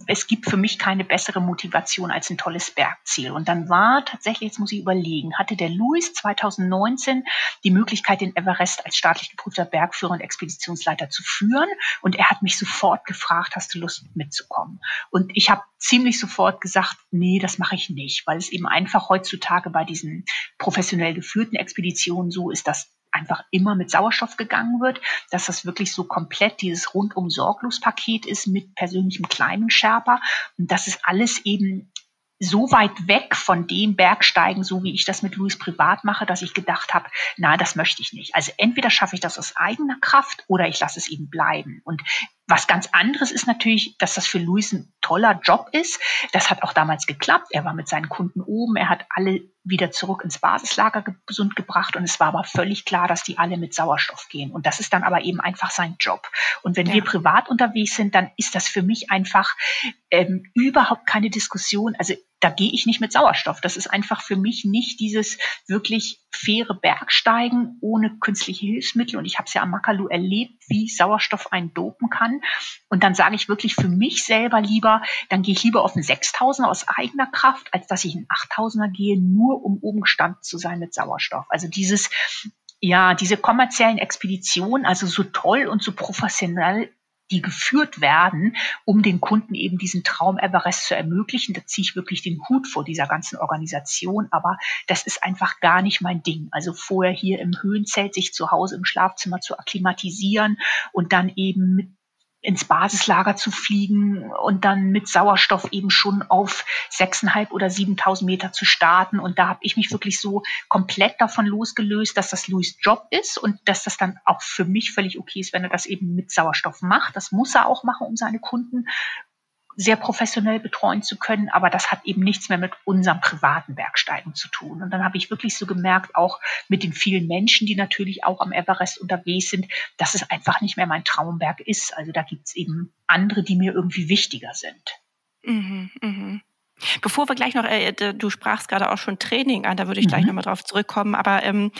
es gibt für mich keine bessere Motivation als ein tolles Bergziel. Und dann war tatsächlich, jetzt muss ich überlegen, hatte der Louis 2019 die Möglichkeit, den Everest als staatlich geprüfter Bergführer und Expeditionsleiter zu führen. Und er hat mich sofort gefragt, hast du Lust mitzukommen? Und ich habe ziemlich sofort gesagt, nee, das mache ich nicht, weil es eben einfach heutzutage bei diesen professionell geführten Expeditionen so ist, dass einfach immer mit Sauerstoff gegangen wird, dass das wirklich so komplett dieses rundum sorglos Paket ist mit persönlichem kleinen Sherpa und das ist alles eben so weit weg von dem Bergsteigen, so wie ich das mit Louis privat mache, dass ich gedacht habe, na, das möchte ich nicht. Also entweder schaffe ich das aus eigener Kraft oder ich lasse es eben bleiben. Und was ganz anderes ist natürlich, dass das für Luis ein toller Job ist. Das hat auch damals geklappt. Er war mit seinen Kunden oben. Er hat alle wieder zurück ins Basislager gesund gebracht. Und es war aber völlig klar, dass die alle mit Sauerstoff gehen. Und das ist dann aber eben einfach sein Job. Und wenn ja. wir privat unterwegs sind, dann ist das für mich einfach ähm, überhaupt keine Diskussion. Also da gehe ich nicht mit Sauerstoff. Das ist einfach für mich nicht dieses wirklich faire Bergsteigen ohne künstliche Hilfsmittel. Und ich habe es ja am Makalu erlebt, wie Sauerstoff einen dopen kann. Und dann sage ich wirklich für mich selber lieber, dann gehe ich lieber auf einen 6000er aus eigener Kraft, als dass ich einen 8000er gehe, nur um oben gestanden zu sein mit Sauerstoff. Also dieses ja, diese kommerziellen Expeditionen, also so toll und so professionell die geführt werden, um den Kunden eben diesen Traum Everest zu ermöglichen. Da ziehe ich wirklich den Hut vor dieser ganzen Organisation, aber das ist einfach gar nicht mein Ding. Also vorher hier im Höhenzelt sich zu Hause im Schlafzimmer zu akklimatisieren und dann eben mit ins Basislager zu fliegen und dann mit Sauerstoff eben schon auf sechseinhalb oder siebentausend Meter zu starten. Und da habe ich mich wirklich so komplett davon losgelöst, dass das Louis Job ist und dass das dann auch für mich völlig okay ist, wenn er das eben mit Sauerstoff macht. Das muss er auch machen, um seine Kunden sehr professionell betreuen zu können, aber das hat eben nichts mehr mit unserem privaten Bergsteigen zu tun. Und dann habe ich wirklich so gemerkt, auch mit den vielen Menschen, die natürlich auch am Everest unterwegs sind, dass es einfach nicht mehr mein Traumberg ist. Also da gibt es eben andere, die mir irgendwie wichtiger sind. Mhm, mh. Bevor wir gleich noch, äh, du sprachst gerade auch schon Training an, da würde ich mhm. gleich nochmal drauf zurückkommen, aber ähm,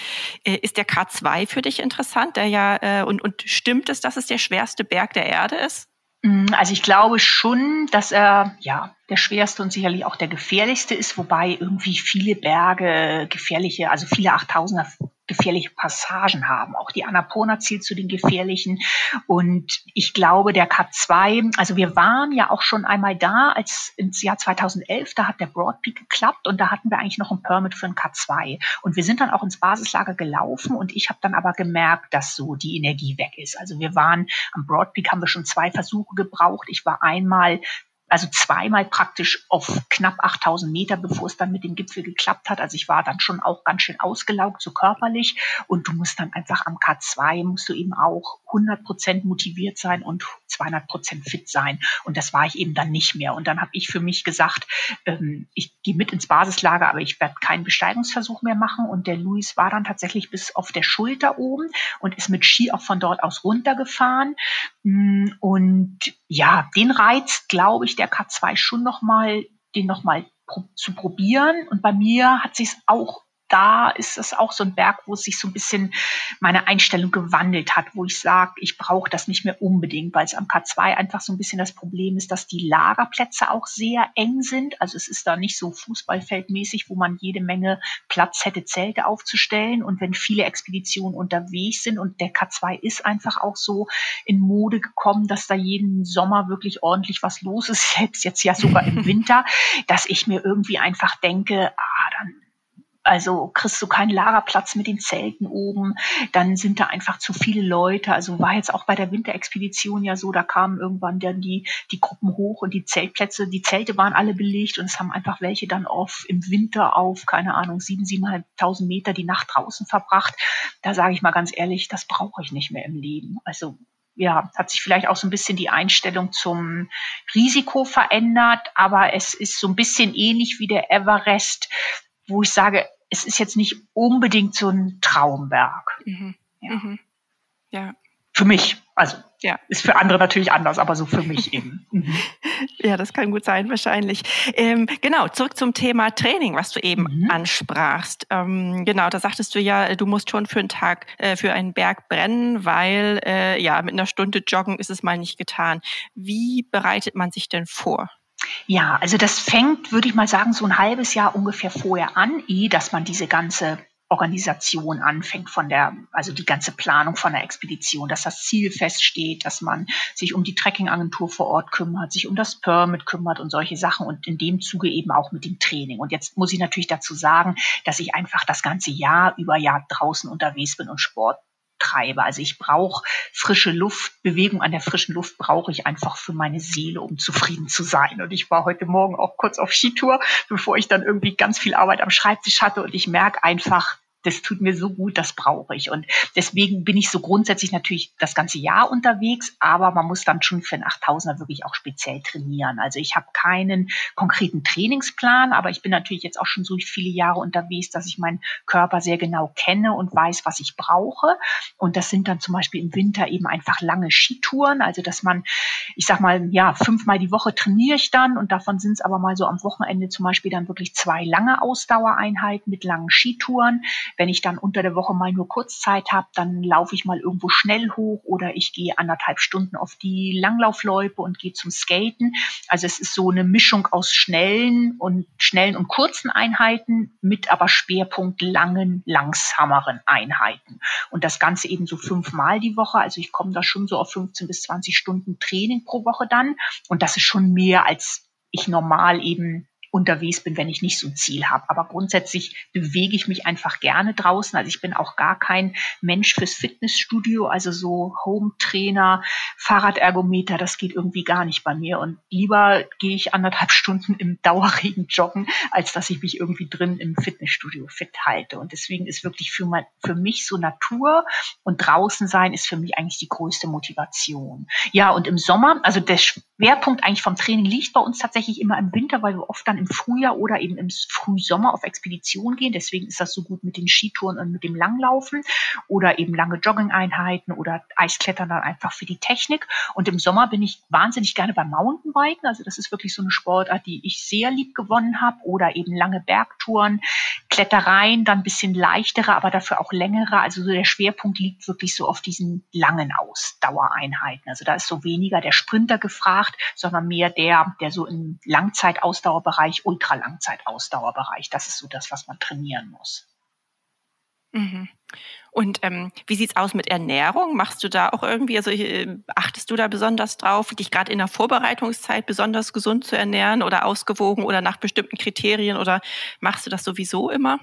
äh, ist der K2 für dich interessant? Der ja, äh, und, und stimmt es, dass es der schwerste Berg der Erde ist? Mm, also ich glaube schon, dass er ja der schwerste und sicherlich auch der gefährlichste ist, wobei irgendwie viele Berge gefährliche, also viele 8000er gefährliche Passagen haben. Auch die Annapurna zählt zu den gefährlichen. Und ich glaube, der K2, also wir waren ja auch schon einmal da, als ins Jahr 2011, da hat der Broad Peak geklappt und da hatten wir eigentlich noch ein Permit für ein K2. Und wir sind dann auch ins Basislager gelaufen und ich habe dann aber gemerkt, dass so die Energie weg ist. Also wir waren am Broad Peak haben wir schon zwei Versuche gebraucht. Ich war einmal also zweimal praktisch auf knapp 8000 Meter, bevor es dann mit dem Gipfel geklappt hat. Also ich war dann schon auch ganz schön ausgelaugt, so körperlich. Und du musst dann einfach am K2, musst du eben auch 100 Prozent motiviert sein und 200 Prozent fit sein. Und das war ich eben dann nicht mehr. Und dann habe ich für mich gesagt, ähm, ich gehe mit ins Basislager, aber ich werde keinen Besteigungsversuch mehr machen. Und der Luis war dann tatsächlich bis auf der Schulter oben und ist mit Ski auch von dort aus runtergefahren. Mm, und ja, den reizt, glaube ich, der K2 schon nochmal, den nochmal zu probieren. Und bei mir hat sich es auch da ist es auch so ein Berg, wo sich so ein bisschen meine Einstellung gewandelt hat, wo ich sage, ich brauche das nicht mehr unbedingt, weil es am K2 einfach so ein bisschen das Problem ist, dass die Lagerplätze auch sehr eng sind. Also es ist da nicht so fußballfeldmäßig, wo man jede Menge Platz hätte, Zelte aufzustellen. Und wenn viele Expeditionen unterwegs sind und der K2 ist einfach auch so in Mode gekommen, dass da jeden Sommer wirklich ordentlich was los ist, selbst jetzt ja sogar im Winter, dass ich mir irgendwie einfach denke, ah, dann also kriegst du keinen Lagerplatz mit den Zelten oben, dann sind da einfach zu viele Leute. Also war jetzt auch bei der Winterexpedition ja so, da kamen irgendwann dann die, die Gruppen hoch und die Zeltplätze, die Zelte waren alle belegt und es haben einfach welche dann auf im Winter auf, keine Ahnung, sieben, siebeneinhalbtausend Meter die Nacht draußen verbracht. Da sage ich mal ganz ehrlich, das brauche ich nicht mehr im Leben. Also ja, hat sich vielleicht auch so ein bisschen die Einstellung zum Risiko verändert, aber es ist so ein bisschen ähnlich wie der Everest, wo ich sage, es ist jetzt nicht unbedingt so ein Traumberg. Mhm. Ja. Mhm. ja. Für mich. Also ja. ist für andere natürlich anders, aber so für mich eben. Mhm. Ja, das kann gut sein, wahrscheinlich. Ähm, genau, zurück zum Thema Training, was du eben mhm. ansprachst. Ähm, genau, da sagtest du ja, du musst schon für einen Tag, äh, für einen Berg brennen, weil äh, ja, mit einer Stunde Joggen ist es mal nicht getan. Wie bereitet man sich denn vor? Ja, also das fängt, würde ich mal sagen, so ein halbes Jahr ungefähr vorher an, eh, dass man diese ganze Organisation anfängt von der, also die ganze Planung von der Expedition, dass das Ziel feststeht, dass man sich um die Trekkingagentur vor Ort kümmert, sich um das Permit kümmert und solche Sachen und in dem Zuge eben auch mit dem Training. Und jetzt muss ich natürlich dazu sagen, dass ich einfach das ganze Jahr über Jahr draußen unterwegs bin und Sport treibe. Also ich brauche frische Luft, Bewegung an der frischen Luft brauche ich einfach für meine Seele, um zufrieden zu sein. Und ich war heute Morgen auch kurz auf Skitour, bevor ich dann irgendwie ganz viel Arbeit am Schreibtisch hatte und ich merke einfach, das tut mir so gut, das brauche ich. Und deswegen bin ich so grundsätzlich natürlich das ganze Jahr unterwegs, aber man muss dann schon für einen 8000er wirklich auch speziell trainieren. Also ich habe keinen konkreten Trainingsplan, aber ich bin natürlich jetzt auch schon so viele Jahre unterwegs, dass ich meinen Körper sehr genau kenne und weiß, was ich brauche. Und das sind dann zum Beispiel im Winter eben einfach lange Skitouren, also dass man, ich sag mal, ja, fünfmal die Woche trainiere ich dann und davon sind es aber mal so am Wochenende zum Beispiel dann wirklich zwei lange Ausdauereinheiten mit langen Skitouren. Wenn ich dann unter der Woche mal nur kurz Zeit habe, dann laufe ich mal irgendwo schnell hoch oder ich gehe anderthalb Stunden auf die Langlaufloipe und gehe zum Skaten. Also es ist so eine Mischung aus schnellen und schnellen und kurzen Einheiten mit aber Schwerpunkt langen, langsameren Einheiten. Und das Ganze eben so fünfmal die Woche. Also ich komme da schon so auf 15 bis 20 Stunden Training pro Woche dann. Und das ist schon mehr als ich normal eben unterwegs bin, wenn ich nicht so ein Ziel habe. Aber grundsätzlich bewege ich mich einfach gerne draußen. Also ich bin auch gar kein Mensch fürs Fitnessstudio, also so Home-Trainer, Fahrradergometer, das geht irgendwie gar nicht bei mir. Und lieber gehe ich anderthalb Stunden im Dauerregen joggen, als dass ich mich irgendwie drin im Fitnessstudio fit halte. Und deswegen ist wirklich für, mein, für mich so Natur und draußen sein ist für mich eigentlich die größte Motivation. Ja, und im Sommer, also der Schwerpunkt eigentlich vom Training liegt bei uns tatsächlich immer im Winter, weil wir oft dann im Frühjahr oder eben im Frühsommer auf Expedition gehen. Deswegen ist das so gut mit den Skitouren und mit dem Langlaufen oder eben lange Jogging-Einheiten oder Eisklettern dann einfach für die Technik. Und im Sommer bin ich wahnsinnig gerne beim Mountainbiken. Also das ist wirklich so eine Sportart, die ich sehr lieb gewonnen habe oder eben lange Bergtouren, Klettereien, dann ein bisschen leichtere, aber dafür auch längere. Also so der Schwerpunkt liegt wirklich so auf diesen langen Ausdauereinheiten. Also da ist so weniger der Sprinter gefragt, sondern mehr der, der so im Langzeitausdauerbereich Bereich, Ultralangzeitausdauerbereich. Das ist so das, was man trainieren muss. Mhm. Und ähm, wie sieht's aus mit Ernährung? Machst du da auch irgendwie, also äh, achtest du da besonders drauf, dich gerade in der Vorbereitungszeit besonders gesund zu ernähren oder ausgewogen oder nach bestimmten Kriterien oder machst du das sowieso immer?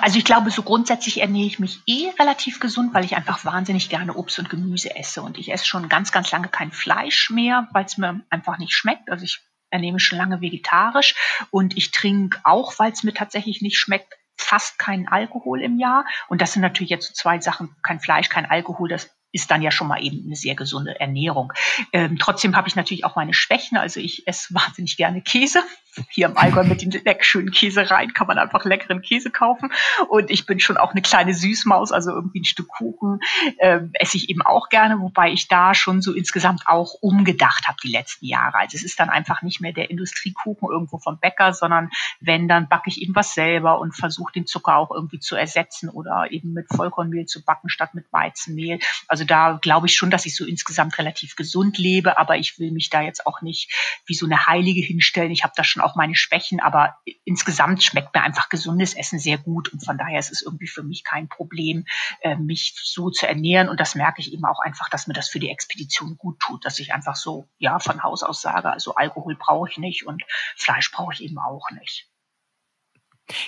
Also ich glaube, so grundsätzlich ernähre ich mich eh relativ gesund, weil ich einfach wahnsinnig gerne Obst und Gemüse esse. Und ich esse schon ganz, ganz lange kein Fleisch mehr, weil es mir einfach nicht schmeckt. Also ich ernehme schon lange vegetarisch und ich trinke auch, weil es mir tatsächlich nicht schmeckt, fast keinen Alkohol im Jahr. Und das sind natürlich jetzt so zwei Sachen, kein Fleisch, kein Alkohol, das ist dann ja schon mal eben eine sehr gesunde Ernährung. Ähm, trotzdem habe ich natürlich auch meine Schwächen. Also ich esse wahnsinnig gerne Käse hier im Allgäu mit den schönen Käsereien kann man einfach leckeren Käse kaufen. Und ich bin schon auch eine kleine Süßmaus, also irgendwie ein Stück Kuchen äh, esse ich eben auch gerne, wobei ich da schon so insgesamt auch umgedacht habe die letzten Jahre. Also es ist dann einfach nicht mehr der Industriekuchen irgendwo vom Bäcker, sondern wenn, dann backe ich eben was selber und versuche den Zucker auch irgendwie zu ersetzen oder eben mit Vollkornmehl zu backen statt mit Weizenmehl. Also da glaube ich schon, dass ich so insgesamt relativ gesund lebe, aber ich will mich da jetzt auch nicht wie so eine Heilige hinstellen. Ich habe da schon auch auch meine Schwächen, aber insgesamt schmeckt mir einfach gesundes Essen sehr gut und von daher ist es irgendwie für mich kein Problem, äh, mich so zu ernähren und das merke ich eben auch einfach, dass mir das für die Expedition gut tut, dass ich einfach so, ja, von Haus aus sage, also Alkohol brauche ich nicht und Fleisch brauche ich eben auch nicht.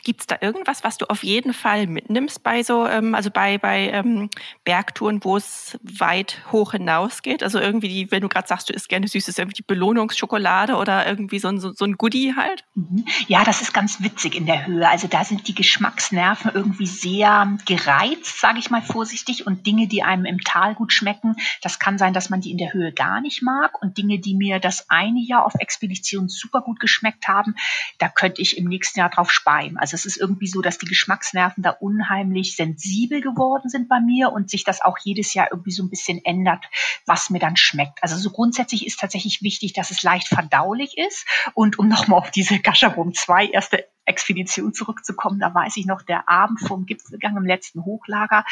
Gibt es da irgendwas, was du auf jeden Fall mitnimmst bei so, ähm, also bei, bei ähm, Bergtouren, wo es weit hoch hinausgeht? Also irgendwie, die, wenn du gerade sagst, du isst gerne Süßes, irgendwie die Belohnungsschokolade oder irgendwie so ein, so, so ein Goodie halt? Mhm. Ja, das ist ganz witzig in der Höhe. Also da sind die Geschmacksnerven irgendwie sehr gereizt, sage ich mal vorsichtig. Und Dinge, die einem im Tal gut schmecken, das kann sein, dass man die in der Höhe gar nicht mag. Und Dinge, die mir das eine Jahr auf Expedition super gut geschmeckt haben, da könnte ich im nächsten Jahr drauf speien bleiben. Also es ist irgendwie so, dass die Geschmacksnerven da unheimlich sensibel geworden sind bei mir und sich das auch jedes Jahr irgendwie so ein bisschen ändert, was mir dann schmeckt. Also so grundsätzlich ist tatsächlich wichtig, dass es leicht verdaulich ist. Und um nochmal auf diese Gashabum 2 erste Expedition zurückzukommen, da weiß ich noch, der Abend vom Gipfelgang im letzten Hochlager,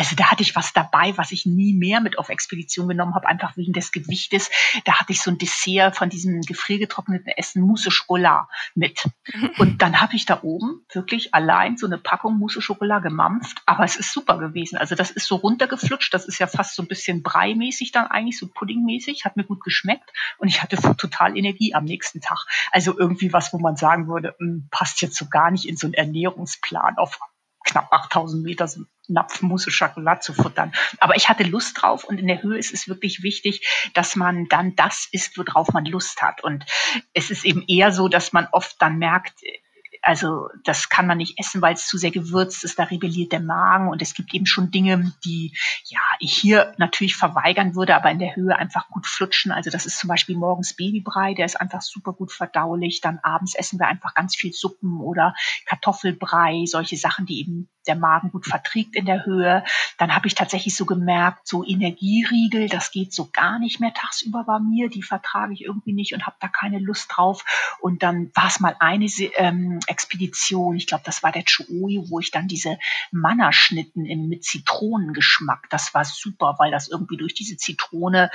also da hatte ich was dabei, was ich nie mehr mit auf Expedition genommen habe, einfach wegen des Gewichtes. Da hatte ich so ein Dessert von diesem gefriergetrockneten Essen Mousse Schokolade mit. Und dann habe ich da oben wirklich allein so eine Packung Mousse Schokolade gemampft, aber es ist super gewesen. Also das ist so runtergeflutscht, das ist ja fast so ein bisschen breimäßig dann eigentlich, so puddingmäßig, hat mir gut geschmeckt und ich hatte total Energie am nächsten Tag. Also irgendwie was, wo man sagen würde, hm, passt jetzt so gar nicht in so einen Ernährungsplan auf knapp 8000 Meter so Napfmusse Schokolade zu futtern. Aber ich hatte Lust drauf und in der Höhe ist es wirklich wichtig, dass man dann das isst, worauf man Lust hat. Und es ist eben eher so, dass man oft dann merkt, also das kann man nicht essen, weil es zu sehr gewürzt ist, da rebelliert der Magen und es gibt eben schon Dinge, die ja ich hier natürlich verweigern würde, aber in der Höhe einfach gut flutschen. Also das ist zum Beispiel morgens Babybrei, der ist einfach super gut verdaulich. Dann abends essen wir einfach ganz viel Suppen oder Kartoffelbrei, solche Sachen, die eben der Magen gut verträgt in der Höhe. Dann habe ich tatsächlich so gemerkt, so Energieriegel, das geht so gar nicht mehr tagsüber bei mir, die vertrage ich irgendwie nicht und habe da keine Lust drauf. Und dann war es mal eine ähm, Expedition, ich glaube, das war der Chuoi, wo ich dann diese Mannerschnitten mit Zitronengeschmack, das war super, weil das irgendwie durch diese Zitrone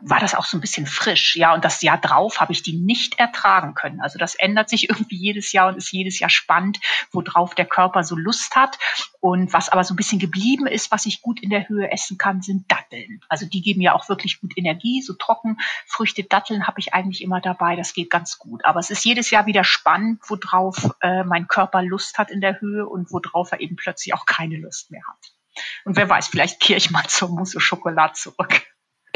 war das auch so ein bisschen frisch. Ja, und das Jahr drauf habe ich die nicht ertragen können. Also das ändert sich irgendwie jedes Jahr und ist jedes Jahr spannend, worauf der Körper so Lust hat. Und was aber so ein bisschen geblieben ist, was ich gut in der Höhe essen kann, sind Datteln. Also die geben ja auch wirklich gut Energie. So Trockenfrüchte, Datteln habe ich eigentlich immer dabei. Das geht ganz gut. Aber es ist jedes Jahr wieder spannend, worauf äh, mein Körper Lust hat in der Höhe und worauf er eben plötzlich auch keine Lust mehr hat. Und wer weiß, vielleicht kehre ich mal zur Mousse Schokolade zurück.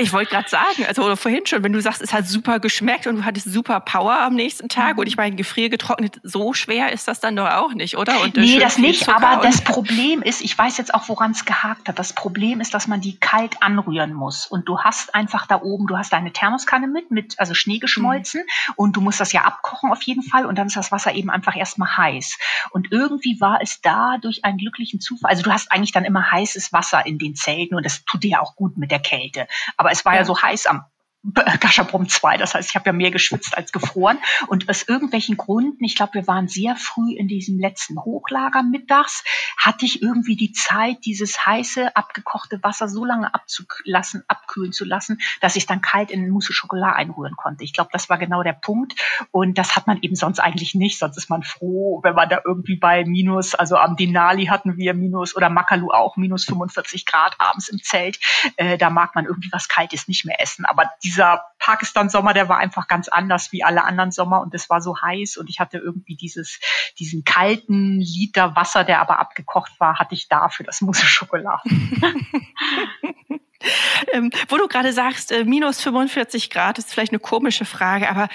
Ich wollte gerade sagen, also vorhin schon, wenn du sagst, es hat super geschmeckt und du hattest super Power am nächsten Tag mhm. und ich meine, gefriergetrocknet, so schwer ist das dann doch auch nicht, oder? Und nee, das nicht, aber das Problem ist, ich weiß jetzt auch, woran es gehakt hat. Das Problem ist, dass man die kalt anrühren muss und du hast einfach da oben, du hast deine Thermoskanne mit, mit also Schnee geschmolzen mhm. und du musst das ja abkochen auf jeden Fall und dann ist das Wasser eben einfach erstmal heiß. Und irgendwie war es da durch einen glücklichen Zufall, also du hast eigentlich dann immer heißes Wasser in den Zelten und das tut dir ja auch gut mit der Kälte. Aber es war ja, ja. so heiß am Gashaprom 2, das heißt, ich habe ja mehr geschwitzt als gefroren. Und aus irgendwelchen Gründen, ich glaube, wir waren sehr früh in diesem letzten Hochlager mittags, hatte ich irgendwie die Zeit, dieses heiße, abgekochte Wasser so lange abzulassen, abkühlen zu lassen, dass ich dann kalt in Mousse Schokolade einrühren konnte. Ich glaube, das war genau der Punkt. Und das hat man eben sonst eigentlich nicht. Sonst ist man froh, wenn man da irgendwie bei minus, also am Denali hatten wir minus oder Makalu auch minus 45 Grad abends im Zelt. Äh, da mag man irgendwie was Kaltes nicht mehr essen. Aber dieser Pakistan-Sommer, der war einfach ganz anders wie alle anderen Sommer und es war so heiß und ich hatte irgendwie dieses, diesen kalten Liter Wasser, der aber abgekocht war, hatte ich da für das Mousse Schokolade. ähm, wo du gerade sagst, äh, minus 45 Grad ist vielleicht eine komische Frage, aber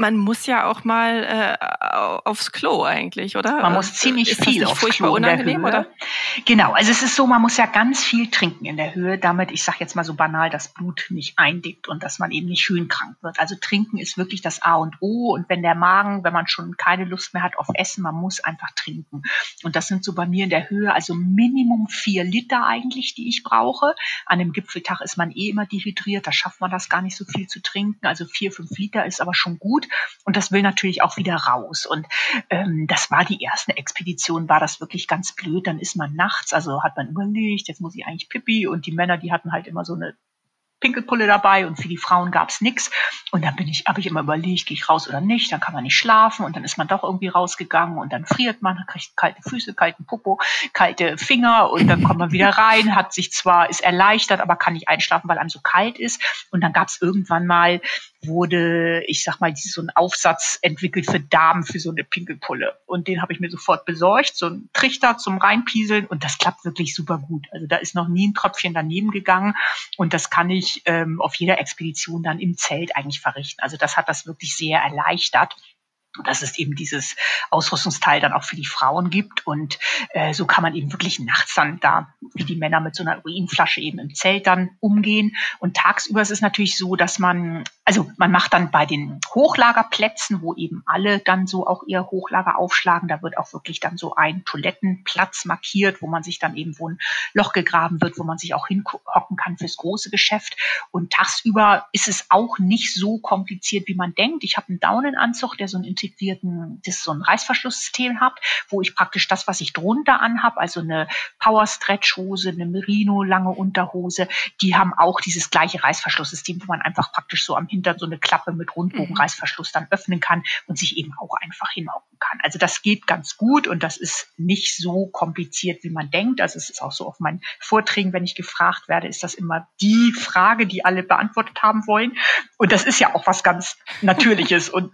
man muss ja auch mal äh, aufs Klo eigentlich, oder? Man muss ziemlich ist viel aufs Klo in der Höhe. Oder? Genau, also es ist so, man muss ja ganz viel trinken in der Höhe, damit, ich sage jetzt mal so banal, das Blut nicht eindickt und dass man eben nicht höhenkrank wird. Also trinken ist wirklich das A und O und wenn der Magen, wenn man schon keine Lust mehr hat auf Essen, man muss einfach trinken. Und das sind so bei mir in der Höhe, also Minimum vier Liter eigentlich, die ich brauche. An dem Gipfeltag ist man eh immer dehydriert, da schafft man das gar nicht so viel zu trinken. Also vier, fünf Liter ist aber schon gut. Und das will natürlich auch wieder raus. Und ähm, das war die erste Expedition, war das wirklich ganz blöd. Dann ist man nachts, also hat man überlegt, jetzt muss ich eigentlich Pipi. Und die Männer, die hatten halt immer so eine Pinkelpulle dabei und für die Frauen gab's nix. Und dann bin ich, habe ich immer überlegt, gehe ich raus oder nicht, dann kann man nicht schlafen und dann ist man doch irgendwie rausgegangen und dann friert man, kriegt kalte Füße, kalten Popo, kalte Finger und dann kommt man wieder rein, hat sich zwar, ist erleichtert, aber kann nicht einschlafen, weil einem so kalt ist. Und dann gab's irgendwann mal wurde, ich sag mal, so ein Aufsatz entwickelt für Damen für so eine Pinkelpulle. Und den habe ich mir sofort besorgt, so ein Trichter zum Reinpieseln und das klappt wirklich super gut. Also da ist noch nie ein Tröpfchen daneben gegangen und das kann ich ähm, auf jeder Expedition dann im Zelt eigentlich verrichten. Also das hat das wirklich sehr erleichtert dass es eben dieses Ausrüstungsteil dann auch für die Frauen gibt. Und äh, so kann man eben wirklich nachts dann da, wie die Männer mit so einer Urinflasche eben im Zelt dann umgehen. Und tagsüber ist es natürlich so, dass man, also man macht dann bei den Hochlagerplätzen, wo eben alle dann so auch ihr Hochlager aufschlagen, da wird auch wirklich dann so ein Toilettenplatz markiert, wo man sich dann eben, wo ein Loch gegraben wird, wo man sich auch hinhocken kann fürs große Geschäft. Und tagsüber ist es auch nicht so kompliziert, wie man denkt. Ich habe einen Daunenanzug, der so ein integrierten, das so ein Reißverschlusssystem habt, wo ich praktisch das, was ich drunter anhab, also eine Power Stretch Hose, eine Merino lange Unterhose, die haben auch dieses gleiche Reißverschlusssystem, wo man einfach praktisch so am Hintern so eine Klappe mit Rundbogenreißverschluss dann öffnen kann und sich eben auch einfach hinhocken kann. Also das geht ganz gut und das ist nicht so kompliziert, wie man denkt. Also es ist auch so auf meinen Vorträgen, wenn ich gefragt werde, ist das immer die Frage, die alle beantwortet haben wollen. Und das ist ja auch was ganz Natürliches und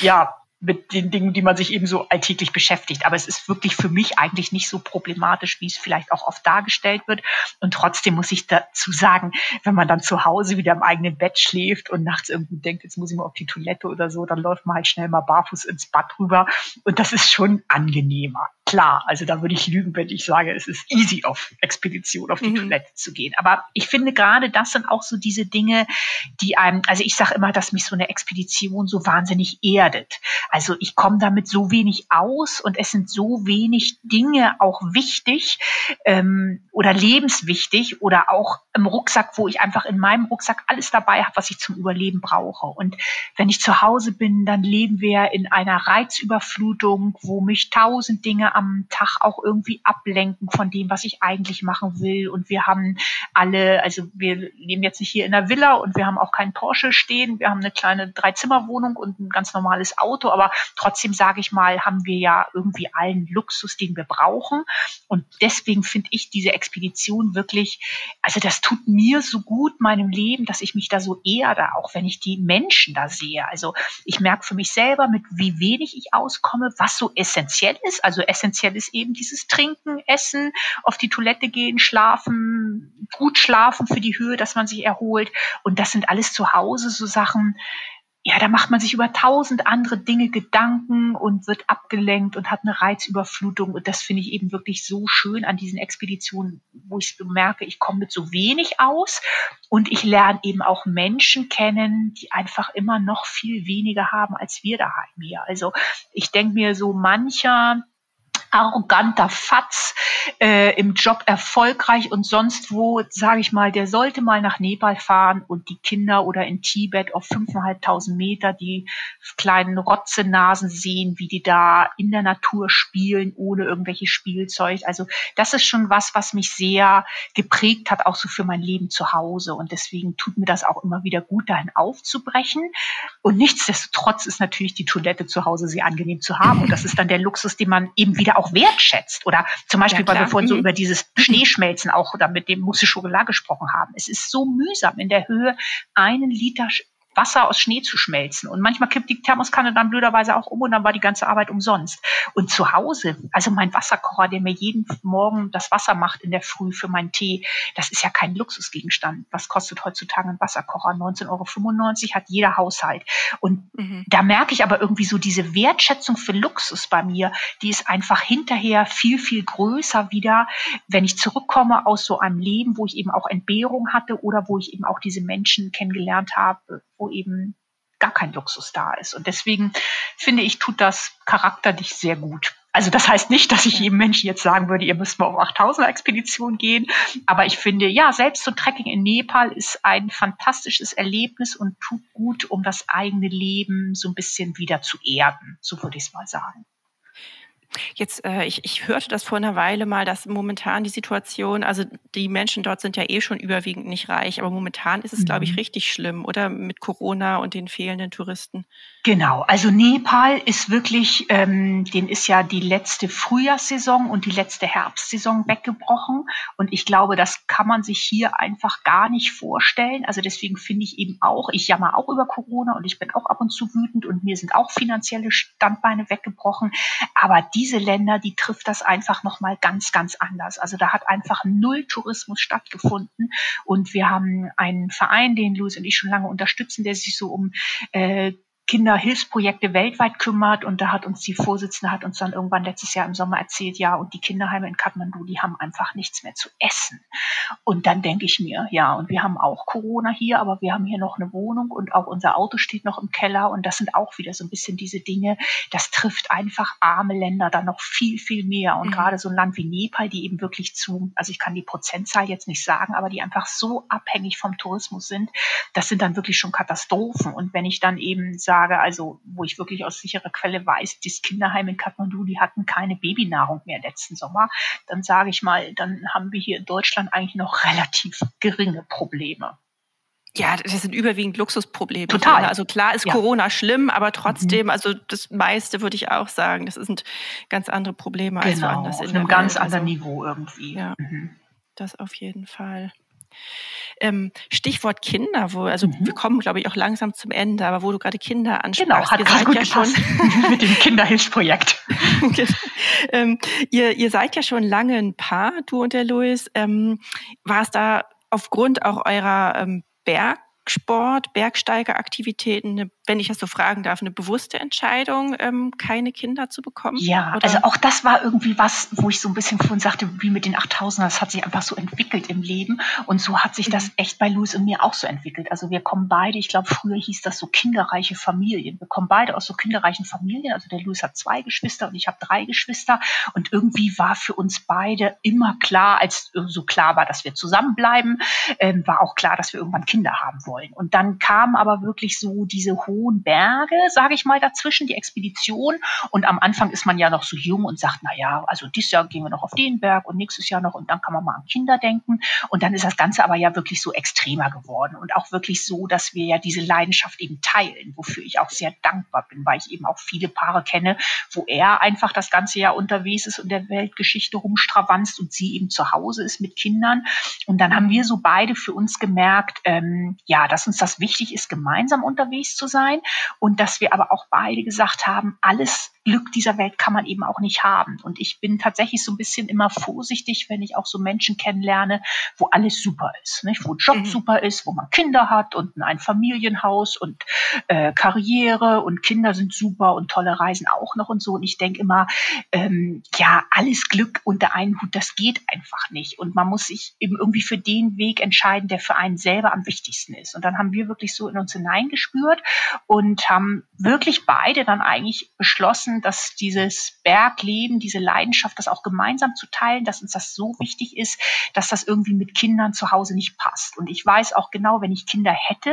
ja, mit den Dingen, die man sich eben so alltäglich beschäftigt. Aber es ist wirklich für mich eigentlich nicht so problematisch, wie es vielleicht auch oft dargestellt wird. Und trotzdem muss ich dazu sagen, wenn man dann zu Hause wieder im eigenen Bett schläft und nachts irgendwie denkt, jetzt muss ich mal auf die Toilette oder so, dann läuft man halt schnell mal barfuß ins Bad rüber. Und das ist schon angenehmer. Klar, also da würde ich lügen, wenn ich sage, es ist easy auf Expedition auf die mhm. Toilette zu gehen. Aber ich finde gerade das sind auch so diese Dinge, die einem, also ich sage immer, dass mich so eine Expedition so wahnsinnig erdet. Also ich komme damit so wenig aus und es sind so wenig Dinge auch wichtig ähm, oder lebenswichtig oder auch im Rucksack, wo ich einfach in meinem Rucksack alles dabei habe, was ich zum Überleben brauche. Und wenn ich zu Hause bin, dann leben wir in einer Reizüberflutung, wo mich tausend Dinge am Tag auch irgendwie ablenken von dem, was ich eigentlich machen will. Und wir haben alle, also wir leben jetzt nicht hier in der Villa und wir haben auch keinen Porsche stehen. Wir haben eine kleine Dreizimmerwohnung und ein ganz normales Auto, aber trotzdem sage ich mal, haben wir ja irgendwie allen Luxus, den wir brauchen. Und deswegen finde ich diese Expedition wirklich, also das tut mir so gut meinem Leben, dass ich mich da so erde, auch wenn ich die Menschen da sehe. Also ich merke für mich selber, mit wie wenig ich auskomme, was so essentiell ist. Also essentiell ist eben dieses Trinken, Essen, auf die Toilette gehen, schlafen, gut schlafen für die Höhe, dass man sich erholt. Und das sind alles zu Hause so Sachen, ja, da macht man sich über tausend andere Dinge Gedanken und wird abgelenkt und hat eine Reizüberflutung. Und das finde ich eben wirklich so schön an diesen Expeditionen, wo ich merke, ich komme mit so wenig aus und ich lerne eben auch Menschen kennen, die einfach immer noch viel weniger haben als wir daheim hier. Also ich denke mir so mancher, arroganter Fatz, äh, im Job erfolgreich und sonst wo, sage ich mal, der sollte mal nach Nepal fahren und die Kinder oder in Tibet auf 5.500 Meter die kleinen Rotzenasen sehen, wie die da in der Natur spielen, ohne irgendwelche Spielzeug. Also das ist schon was, was mich sehr geprägt hat, auch so für mein Leben zu Hause. Und deswegen tut mir das auch immer wieder gut, dahin aufzubrechen. Und nichtsdestotrotz ist natürlich die Toilette zu Hause sehr angenehm zu haben. Und das ist dann der Luxus, den man eben wieder auch wertschätzt. Oder zum Beispiel, ja, weil wir vorhin mhm. so über dieses Schneeschmelzen auch oder mit dem Mousse Schokolade gesprochen haben. Es ist so mühsam in der Höhe einen Liter Wasser aus Schnee zu schmelzen. Und manchmal kippt die Thermoskanne dann blöderweise auch um und dann war die ganze Arbeit umsonst. Und zu Hause, also mein Wasserkocher, der mir jeden Morgen das Wasser macht in der Früh für meinen Tee, das ist ja kein Luxusgegenstand. Was kostet heutzutage ein Wasserkocher? 19,95 Euro hat jeder Haushalt. Und mhm. da merke ich aber irgendwie so diese Wertschätzung für Luxus bei mir, die ist einfach hinterher viel, viel größer wieder, wenn ich zurückkomme aus so einem Leben, wo ich eben auch Entbehrung hatte oder wo ich eben auch diese Menschen kennengelernt habe, wo eben gar kein Luxus da ist. Und deswegen finde ich, tut das charakterlich sehr gut. Also das heißt nicht, dass ich jedem Menschen jetzt sagen würde, ihr müsst mal auf 8000er Expedition gehen. Aber ich finde, ja, selbst so Trekking in Nepal ist ein fantastisches Erlebnis und tut gut, um das eigene Leben so ein bisschen wieder zu erden. So würde ich es mal sagen. Jetzt, äh, ich, ich hörte das vor einer Weile mal, dass momentan die Situation, also die Menschen dort sind ja eh schon überwiegend nicht reich, aber momentan ist es, mhm. glaube ich, richtig schlimm, oder mit Corona und den fehlenden Touristen. Genau, also Nepal ist wirklich, ähm, den ist ja die letzte Frühjahrssaison und die letzte Herbstsaison weggebrochen. Und ich glaube, das kann man sich hier einfach gar nicht vorstellen. Also deswegen finde ich eben auch, ich jammer auch über Corona und ich bin auch ab und zu wütend und mir sind auch finanzielle Standbeine weggebrochen. Aber diese Länder, die trifft das einfach nochmal ganz, ganz anders. Also da hat einfach null Tourismus stattgefunden. Und wir haben einen Verein, den Louis und ich schon lange unterstützen, der sich so um äh, Kinderhilfsprojekte weltweit kümmert. Und da hat uns die Vorsitzende hat uns dann irgendwann letztes Jahr im Sommer erzählt, ja, und die Kinderheime in Kathmandu, die haben einfach nichts mehr zu essen. Und dann denke ich mir, ja, und wir haben auch Corona hier, aber wir haben hier noch eine Wohnung und auch unser Auto steht noch im Keller. Und das sind auch wieder so ein bisschen diese Dinge, das trifft einfach arme Länder dann noch viel, viel mehr. Und mhm. gerade so ein Land wie Nepal, die eben wirklich zu, also ich kann die Prozentzahl jetzt nicht sagen, aber die einfach so abhängig vom Tourismus sind, das sind dann wirklich schon Katastrophen. Und wenn ich dann eben sage, also wo ich wirklich aus sicherer Quelle weiß, das Kinderheim in Kathmandu, die hatten keine Babynahrung mehr letzten Sommer, dann sage ich mal, dann haben wir hier in Deutschland eigentlich noch relativ geringe Probleme. Ja, das sind überwiegend Luxusprobleme. Total. Also klar ist ja. Corona schlimm, aber trotzdem, mhm. also das meiste würde ich auch sagen, das sind ganz andere Probleme genau, als woanders in auf einem ganz Welt. anderen also, Niveau irgendwie. Ja, mhm. das auf jeden Fall. Ähm, Stichwort Kinder, wo, also mhm. wir kommen, glaube ich, auch langsam zum Ende, aber wo du gerade Kinder ansprachst. Genau, hat ihr seid gut ja schon mit dem Kinderhilfsprojekt. ähm, ihr, ihr seid ja schon lange ein Paar, du und der Louis. Ähm, war es da aufgrund auch eurer ähm, Berg Sport, Bergsteigeraktivitäten, wenn ich das so fragen darf, eine bewusste Entscheidung, ähm, keine Kinder zu bekommen? Ja, oder? also auch das war irgendwie was, wo ich so ein bisschen vorhin sagte, wie mit den 8000er, das hat sich einfach so entwickelt im Leben und so hat sich das mhm. echt bei Louis und mir auch so entwickelt. Also wir kommen beide, ich glaube früher hieß das so kinderreiche Familien. Wir kommen beide aus so kinderreichen Familien, also der Louis hat zwei Geschwister und ich habe drei Geschwister und irgendwie war für uns beide immer klar, als so klar war, dass wir zusammenbleiben, ähm, war auch klar, dass wir irgendwann Kinder haben wollen. Und dann kamen aber wirklich so diese hohen Berge, sage ich mal, dazwischen, die Expedition. Und am Anfang ist man ja noch so jung und sagt, na ja, also dieses Jahr gehen wir noch auf den Berg und nächstes Jahr noch und dann kann man mal an Kinder denken. Und dann ist das Ganze aber ja wirklich so extremer geworden und auch wirklich so, dass wir ja diese Leidenschaft eben teilen, wofür ich auch sehr dankbar bin, weil ich eben auch viele Paare kenne, wo er einfach das ganze Jahr unterwegs ist und der Weltgeschichte rumstravanzt und sie eben zu Hause ist mit Kindern. Und dann haben wir so beide für uns gemerkt, ähm, ja, dass uns das wichtig ist, gemeinsam unterwegs zu sein und dass wir aber auch beide gesagt haben, alles Glück dieser Welt kann man eben auch nicht haben. Und ich bin tatsächlich so ein bisschen immer vorsichtig, wenn ich auch so Menschen kennenlerne, wo alles super ist, nicht? wo Job mhm. super ist, wo man Kinder hat und ein Familienhaus und äh, Karriere und Kinder sind super und tolle Reisen auch noch und so. Und ich denke immer, ähm, ja, alles Glück unter einen Hut, das geht einfach nicht. Und man muss sich eben irgendwie für den Weg entscheiden, der für einen selber am wichtigsten ist. Und dann haben wir wirklich so in uns hineingespürt und haben wirklich beide dann eigentlich beschlossen, dass dieses Bergleben, diese Leidenschaft, das auch gemeinsam zu teilen, dass uns das so wichtig ist, dass das irgendwie mit Kindern zu Hause nicht passt. Und ich weiß auch genau, wenn ich Kinder hätte,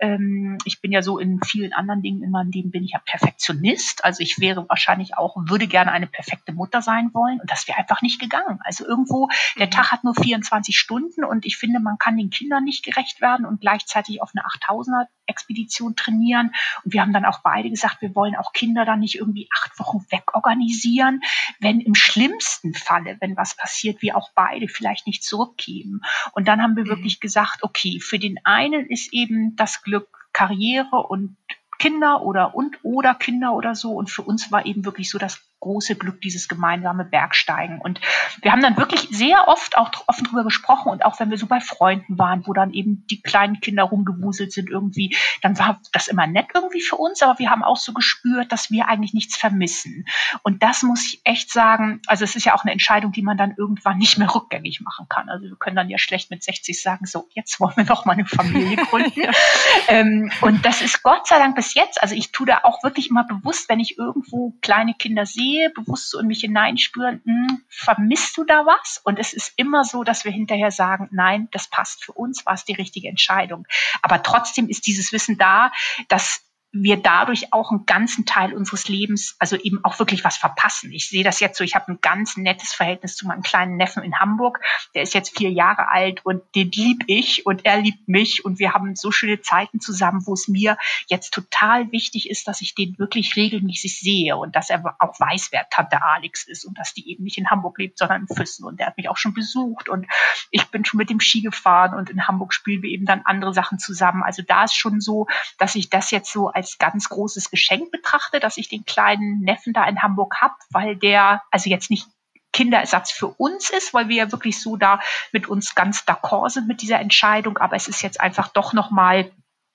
ähm, ich bin ja so in vielen anderen Dingen in meinem Leben bin ich ja Perfektionist. Also ich wäre wahrscheinlich auch, würde gerne eine perfekte Mutter sein wollen. Und das wäre einfach nicht gegangen. Also irgendwo, der mhm. Tag hat nur 24 Stunden und ich finde, man kann den Kindern nicht gerecht werden und gleichzeitig gleichzeitig auf eine 8000er Expedition trainieren. Und wir haben dann auch beide gesagt, wir wollen auch Kinder dann nicht irgendwie acht Wochen wegorganisieren, wenn im schlimmsten Falle, wenn was passiert, wir auch beide vielleicht nicht zurückkämen. Und dann haben wir mhm. wirklich gesagt, okay, für den einen ist eben das Glück Karriere und Kinder oder und oder Kinder oder so. Und für uns war eben wirklich so das große Glück, dieses gemeinsame Bergsteigen. Und wir haben dann wirklich sehr oft auch offen drüber gesprochen und auch wenn wir so bei Freunden waren, wo dann eben die kleinen Kinder rumgewuselt sind irgendwie, dann war das immer nett irgendwie für uns, aber wir haben auch so gespürt, dass wir eigentlich nichts vermissen. Und das muss ich echt sagen, also es ist ja auch eine Entscheidung, die man dann irgendwann nicht mehr rückgängig machen kann. Also wir können dann ja schlecht mit 60 sagen, so, jetzt wollen wir noch mal eine Familie gründen. ähm, und das ist Gott sei Dank bis jetzt, also ich tue da auch wirklich immer bewusst, wenn ich irgendwo kleine Kinder sehe, sehe, bewusst so in mich hineinspüren, hm, vermisst du da was? Und es ist immer so, dass wir hinterher sagen, nein, das passt für uns, war es die richtige Entscheidung. Aber trotzdem ist dieses Wissen da, dass wir dadurch auch einen ganzen Teil unseres Lebens, also eben auch wirklich was verpassen. Ich sehe das jetzt so, ich habe ein ganz nettes Verhältnis zu meinem kleinen Neffen in Hamburg. Der ist jetzt vier Jahre alt und den lieb ich und er liebt mich und wir haben so schöne Zeiten zusammen, wo es mir jetzt total wichtig ist, dass ich den wirklich regelmäßig sehe und dass er auch weiß, wer Tante Alex ist und dass die eben nicht in Hamburg lebt, sondern in Füssen und der hat mich auch schon besucht und ich bin schon mit dem Ski gefahren und in Hamburg spielen wir eben dann andere Sachen zusammen. Also da ist schon so, dass ich das jetzt so als ganz großes Geschenk betrachte, dass ich den kleinen Neffen da in Hamburg habe, weil der also jetzt nicht Kinderersatz für uns ist, weil wir ja wirklich so da mit uns ganz d'accord sind mit dieser Entscheidung. Aber es ist jetzt einfach doch nochmal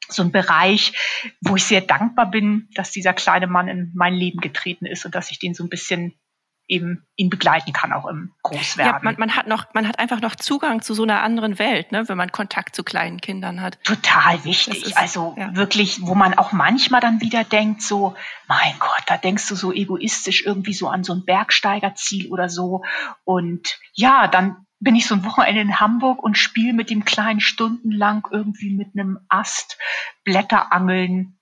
so ein Bereich, wo ich sehr dankbar bin, dass dieser kleine Mann in mein Leben getreten ist und dass ich den so ein bisschen eben ihn begleiten kann, auch im Großwerden. Ja, man, man, hat noch, man hat einfach noch Zugang zu so einer anderen Welt, ne, wenn man Kontakt zu kleinen Kindern hat. Total wichtig. Ist, also ja. wirklich, wo man auch manchmal dann wieder denkt, so, mein Gott, da denkst du so egoistisch irgendwie so an so ein Bergsteigerziel oder so. Und ja, dann bin ich so ein Wochenende in Hamburg und spiele mit dem Kleinen stundenlang irgendwie mit einem Ast Blätterangeln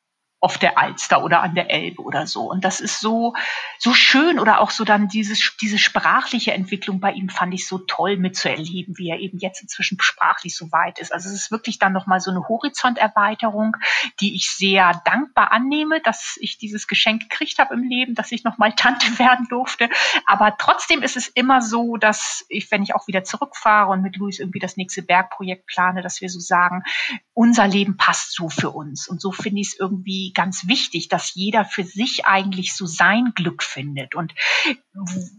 auf der Alster oder an der Elbe oder so. Und das ist so, so schön oder auch so dann dieses, diese sprachliche Entwicklung bei ihm fand ich so toll mitzuerleben, wie er eben jetzt inzwischen sprachlich so weit ist. Also es ist wirklich dann nochmal so eine Horizonterweiterung, die ich sehr dankbar annehme, dass ich dieses Geschenk gekriegt habe im Leben, dass ich nochmal Tante werden durfte. Aber trotzdem ist es immer so, dass ich, wenn ich auch wieder zurückfahre und mit Luis irgendwie das nächste Bergprojekt plane, dass wir so sagen, unser Leben passt so für uns. Und so finde ich es irgendwie ganz wichtig, dass jeder für sich eigentlich so sein Glück findet. Und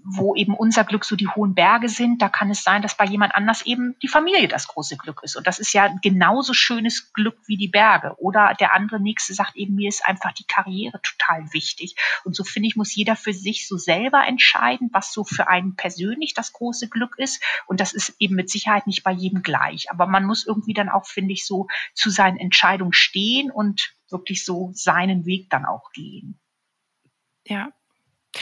wo eben unser Glück so die hohen Berge sind, da kann es sein, dass bei jemand anders eben die Familie das große Glück ist. Und das ist ja genauso schönes Glück wie die Berge. Oder der andere Nächste sagt eben, mir ist einfach die Karriere total wichtig. Und so finde ich, muss jeder für sich so selber entscheiden, was so für einen persönlich das große Glück ist. Und das ist eben mit Sicherheit nicht bei jedem gleich. Aber man muss irgendwie dann auch, finde ich, so zu seinen Entscheidungen stehen und wirklich so seinen Weg dann auch gehen. Ja.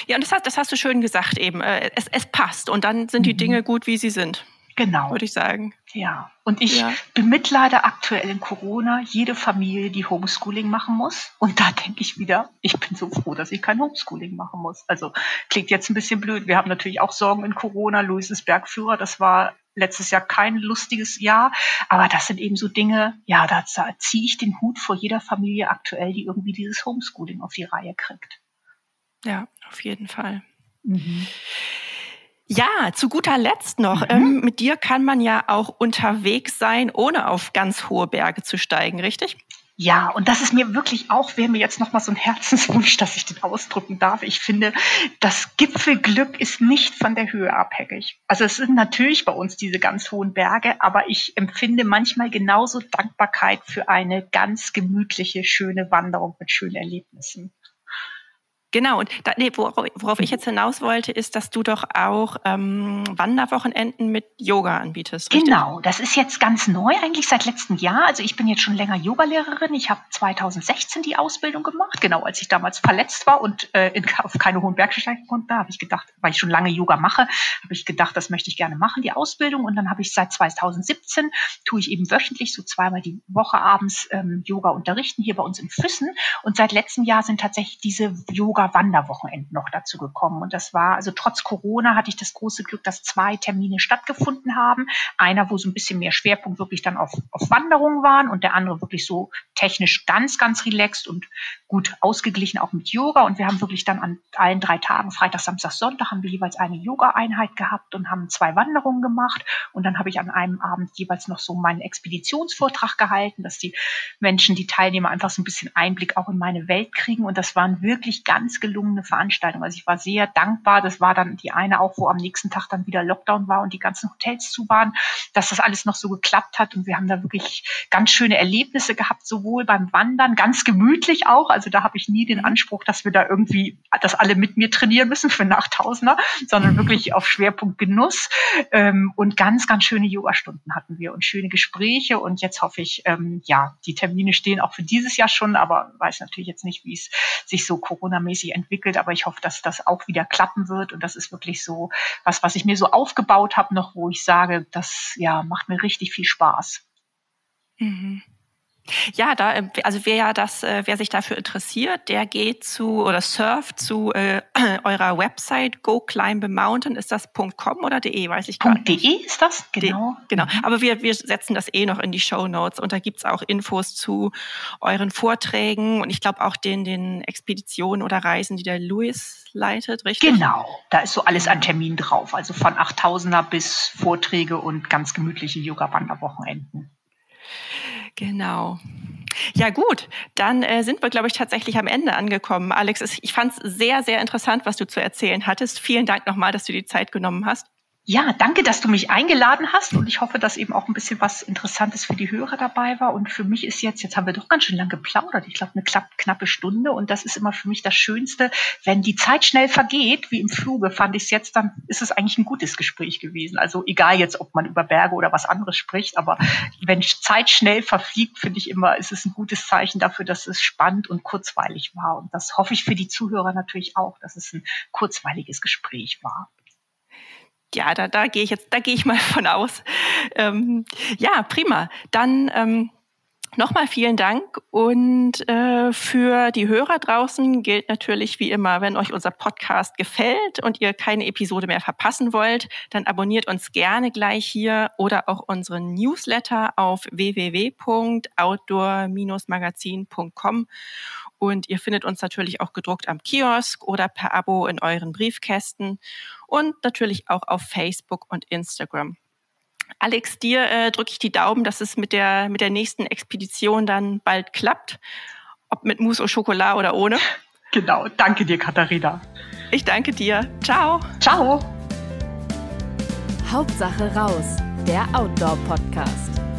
Ja, und das hast, das hast du schön gesagt eben. Äh, es, es passt und dann sind die mhm. Dinge gut, wie sie sind. Genau. Würde ich sagen. Ja. Und ich ja. bemitleide aktuell in Corona jede Familie, die Homeschooling machen muss. Und da denke ich wieder, ich bin so froh, dass ich kein Homeschooling machen muss. Also klingt jetzt ein bisschen blöd. Wir haben natürlich auch Sorgen in Corona. Luis ist Bergführer. Das war letztes Jahr kein lustiges Jahr. Aber das sind eben so Dinge, ja, da ziehe ich den Hut vor jeder Familie aktuell, die irgendwie dieses Homeschooling auf die Reihe kriegt. Ja, auf jeden Fall. Mhm. Ja, zu guter Letzt noch, mhm. ähm, mit dir kann man ja auch unterwegs sein, ohne auf ganz hohe Berge zu steigen, richtig? Ja, und das ist mir wirklich auch, wäre mir jetzt nochmal so ein Herzenswunsch, dass ich den ausdrücken darf. Ich finde, das Gipfelglück ist nicht von der Höhe abhängig. Also es sind natürlich bei uns diese ganz hohen Berge, aber ich empfinde manchmal genauso Dankbarkeit für eine ganz gemütliche, schöne Wanderung mit schönen Erlebnissen. Genau, und da, nee, worauf, ich jetzt hinaus wollte, ist, dass du doch auch ähm, Wanderwochenenden mit Yoga anbietest. Richtig? Genau, das ist jetzt ganz neu eigentlich seit letztem Jahr. Also ich bin jetzt schon länger Yogalehrerin. Ich habe 2016 die Ausbildung gemacht, genau als ich damals verletzt war und äh, in, auf keine hohen Berge steigen konnte. Da habe ich gedacht, weil ich schon lange Yoga mache, habe ich gedacht, das möchte ich gerne machen, die Ausbildung. Und dann habe ich seit 2017 tue ich eben wöchentlich so zweimal die Woche abends ähm, Yoga unterrichten hier bei uns in Füssen. Und seit letztem Jahr sind tatsächlich diese Yoga sogar Wanderwochenenden noch dazu gekommen. Und das war, also trotz Corona hatte ich das große Glück, dass zwei Termine stattgefunden haben. Einer, wo so ein bisschen mehr Schwerpunkt wirklich dann auf, auf Wanderungen waren und der andere wirklich so technisch ganz, ganz relaxed und gut ausgeglichen auch mit Yoga. Und wir haben wirklich dann an allen drei Tagen, Freitag, Samstag, Sonntag, haben wir jeweils eine Yoga-Einheit gehabt und haben zwei Wanderungen gemacht. Und dann habe ich an einem Abend jeweils noch so meinen Expeditionsvortrag gehalten, dass die Menschen, die Teilnehmer einfach so ein bisschen Einblick auch in meine Welt kriegen. Und das waren wirklich ganz gelungene Veranstaltung. Also ich war sehr dankbar. Das war dann die eine auch, wo am nächsten Tag dann wieder Lockdown war und die ganzen Hotels zu waren, dass das alles noch so geklappt hat. Und wir haben da wirklich ganz schöne Erlebnisse gehabt, sowohl beim Wandern, ganz gemütlich auch. Also da habe ich nie den Anspruch, dass wir da irgendwie, dass alle mit mir trainieren müssen für Nachtausender, sondern wirklich auf Schwerpunkt Genuss. Ähm, und ganz, ganz schöne Yoga-Stunden hatten wir und schöne Gespräche. Und jetzt hoffe ich, ähm, ja, die Termine stehen auch für dieses Jahr schon, aber weiß natürlich jetzt nicht, wie es sich so Corona-mäßig entwickelt, aber ich hoffe, dass das auch wieder klappen wird und das ist wirklich so was, was ich mir so aufgebaut habe noch, wo ich sage, das ja macht mir richtig viel Spaß. Mhm. Ja, da, äh, also wer ja das, äh, wer sich dafür interessiert, der geht zu oder surft zu äh, eurer Website Go Climb a Mountain. Ist das .com oder .de? Weiß ich gar nicht. .de ist das genau. De, genau. Mhm. Aber wir, wir setzen das eh noch in die Show Notes und da gibt's auch Infos zu euren Vorträgen und ich glaube auch den den Expeditionen oder Reisen, die der Louis leitet, richtig? Genau. Da ist so alles an Termin drauf. Also von 8000er bis Vorträge und ganz gemütliche Yoga-Wanderwochenenden. Genau. Ja gut, dann äh, sind wir, glaube ich, tatsächlich am Ende angekommen. Alex, ich fand es sehr, sehr interessant, was du zu erzählen hattest. Vielen Dank nochmal, dass du die Zeit genommen hast. Ja, danke, dass du mich eingeladen hast und ich hoffe, dass eben auch ein bisschen was Interessantes für die Hörer dabei war. Und für mich ist jetzt, jetzt haben wir doch ganz schön lang geplaudert, ich glaube eine knappe Stunde und das ist immer für mich das Schönste. Wenn die Zeit schnell vergeht, wie im Fluge, fand ich es jetzt, dann ist es eigentlich ein gutes Gespräch gewesen. Also egal jetzt, ob man über Berge oder was anderes spricht, aber wenn Zeit schnell verfliegt, finde ich immer, ist es ein gutes Zeichen dafür, dass es spannend und kurzweilig war. Und das hoffe ich für die Zuhörer natürlich auch, dass es ein kurzweiliges Gespräch war ja, da, da gehe ich jetzt, da gehe ich mal von aus. Ähm, ja, prima. Dann ähm, Nochmal vielen Dank und äh, für die Hörer draußen gilt natürlich wie immer, wenn euch unser Podcast gefällt und ihr keine Episode mehr verpassen wollt, dann abonniert uns gerne gleich hier oder auch unseren Newsletter auf www.outdoor-magazin.com und ihr findet uns natürlich auch gedruckt am Kiosk oder per Abo in euren Briefkästen und natürlich auch auf Facebook und Instagram. Alex, dir äh, drücke ich die Daumen, dass es mit der, mit der nächsten Expedition dann bald klappt. Ob mit Mousse au Chocolat oder ohne. Genau, danke dir, Katharina. Ich danke dir. Ciao. Ciao. Hauptsache raus, der Outdoor-Podcast.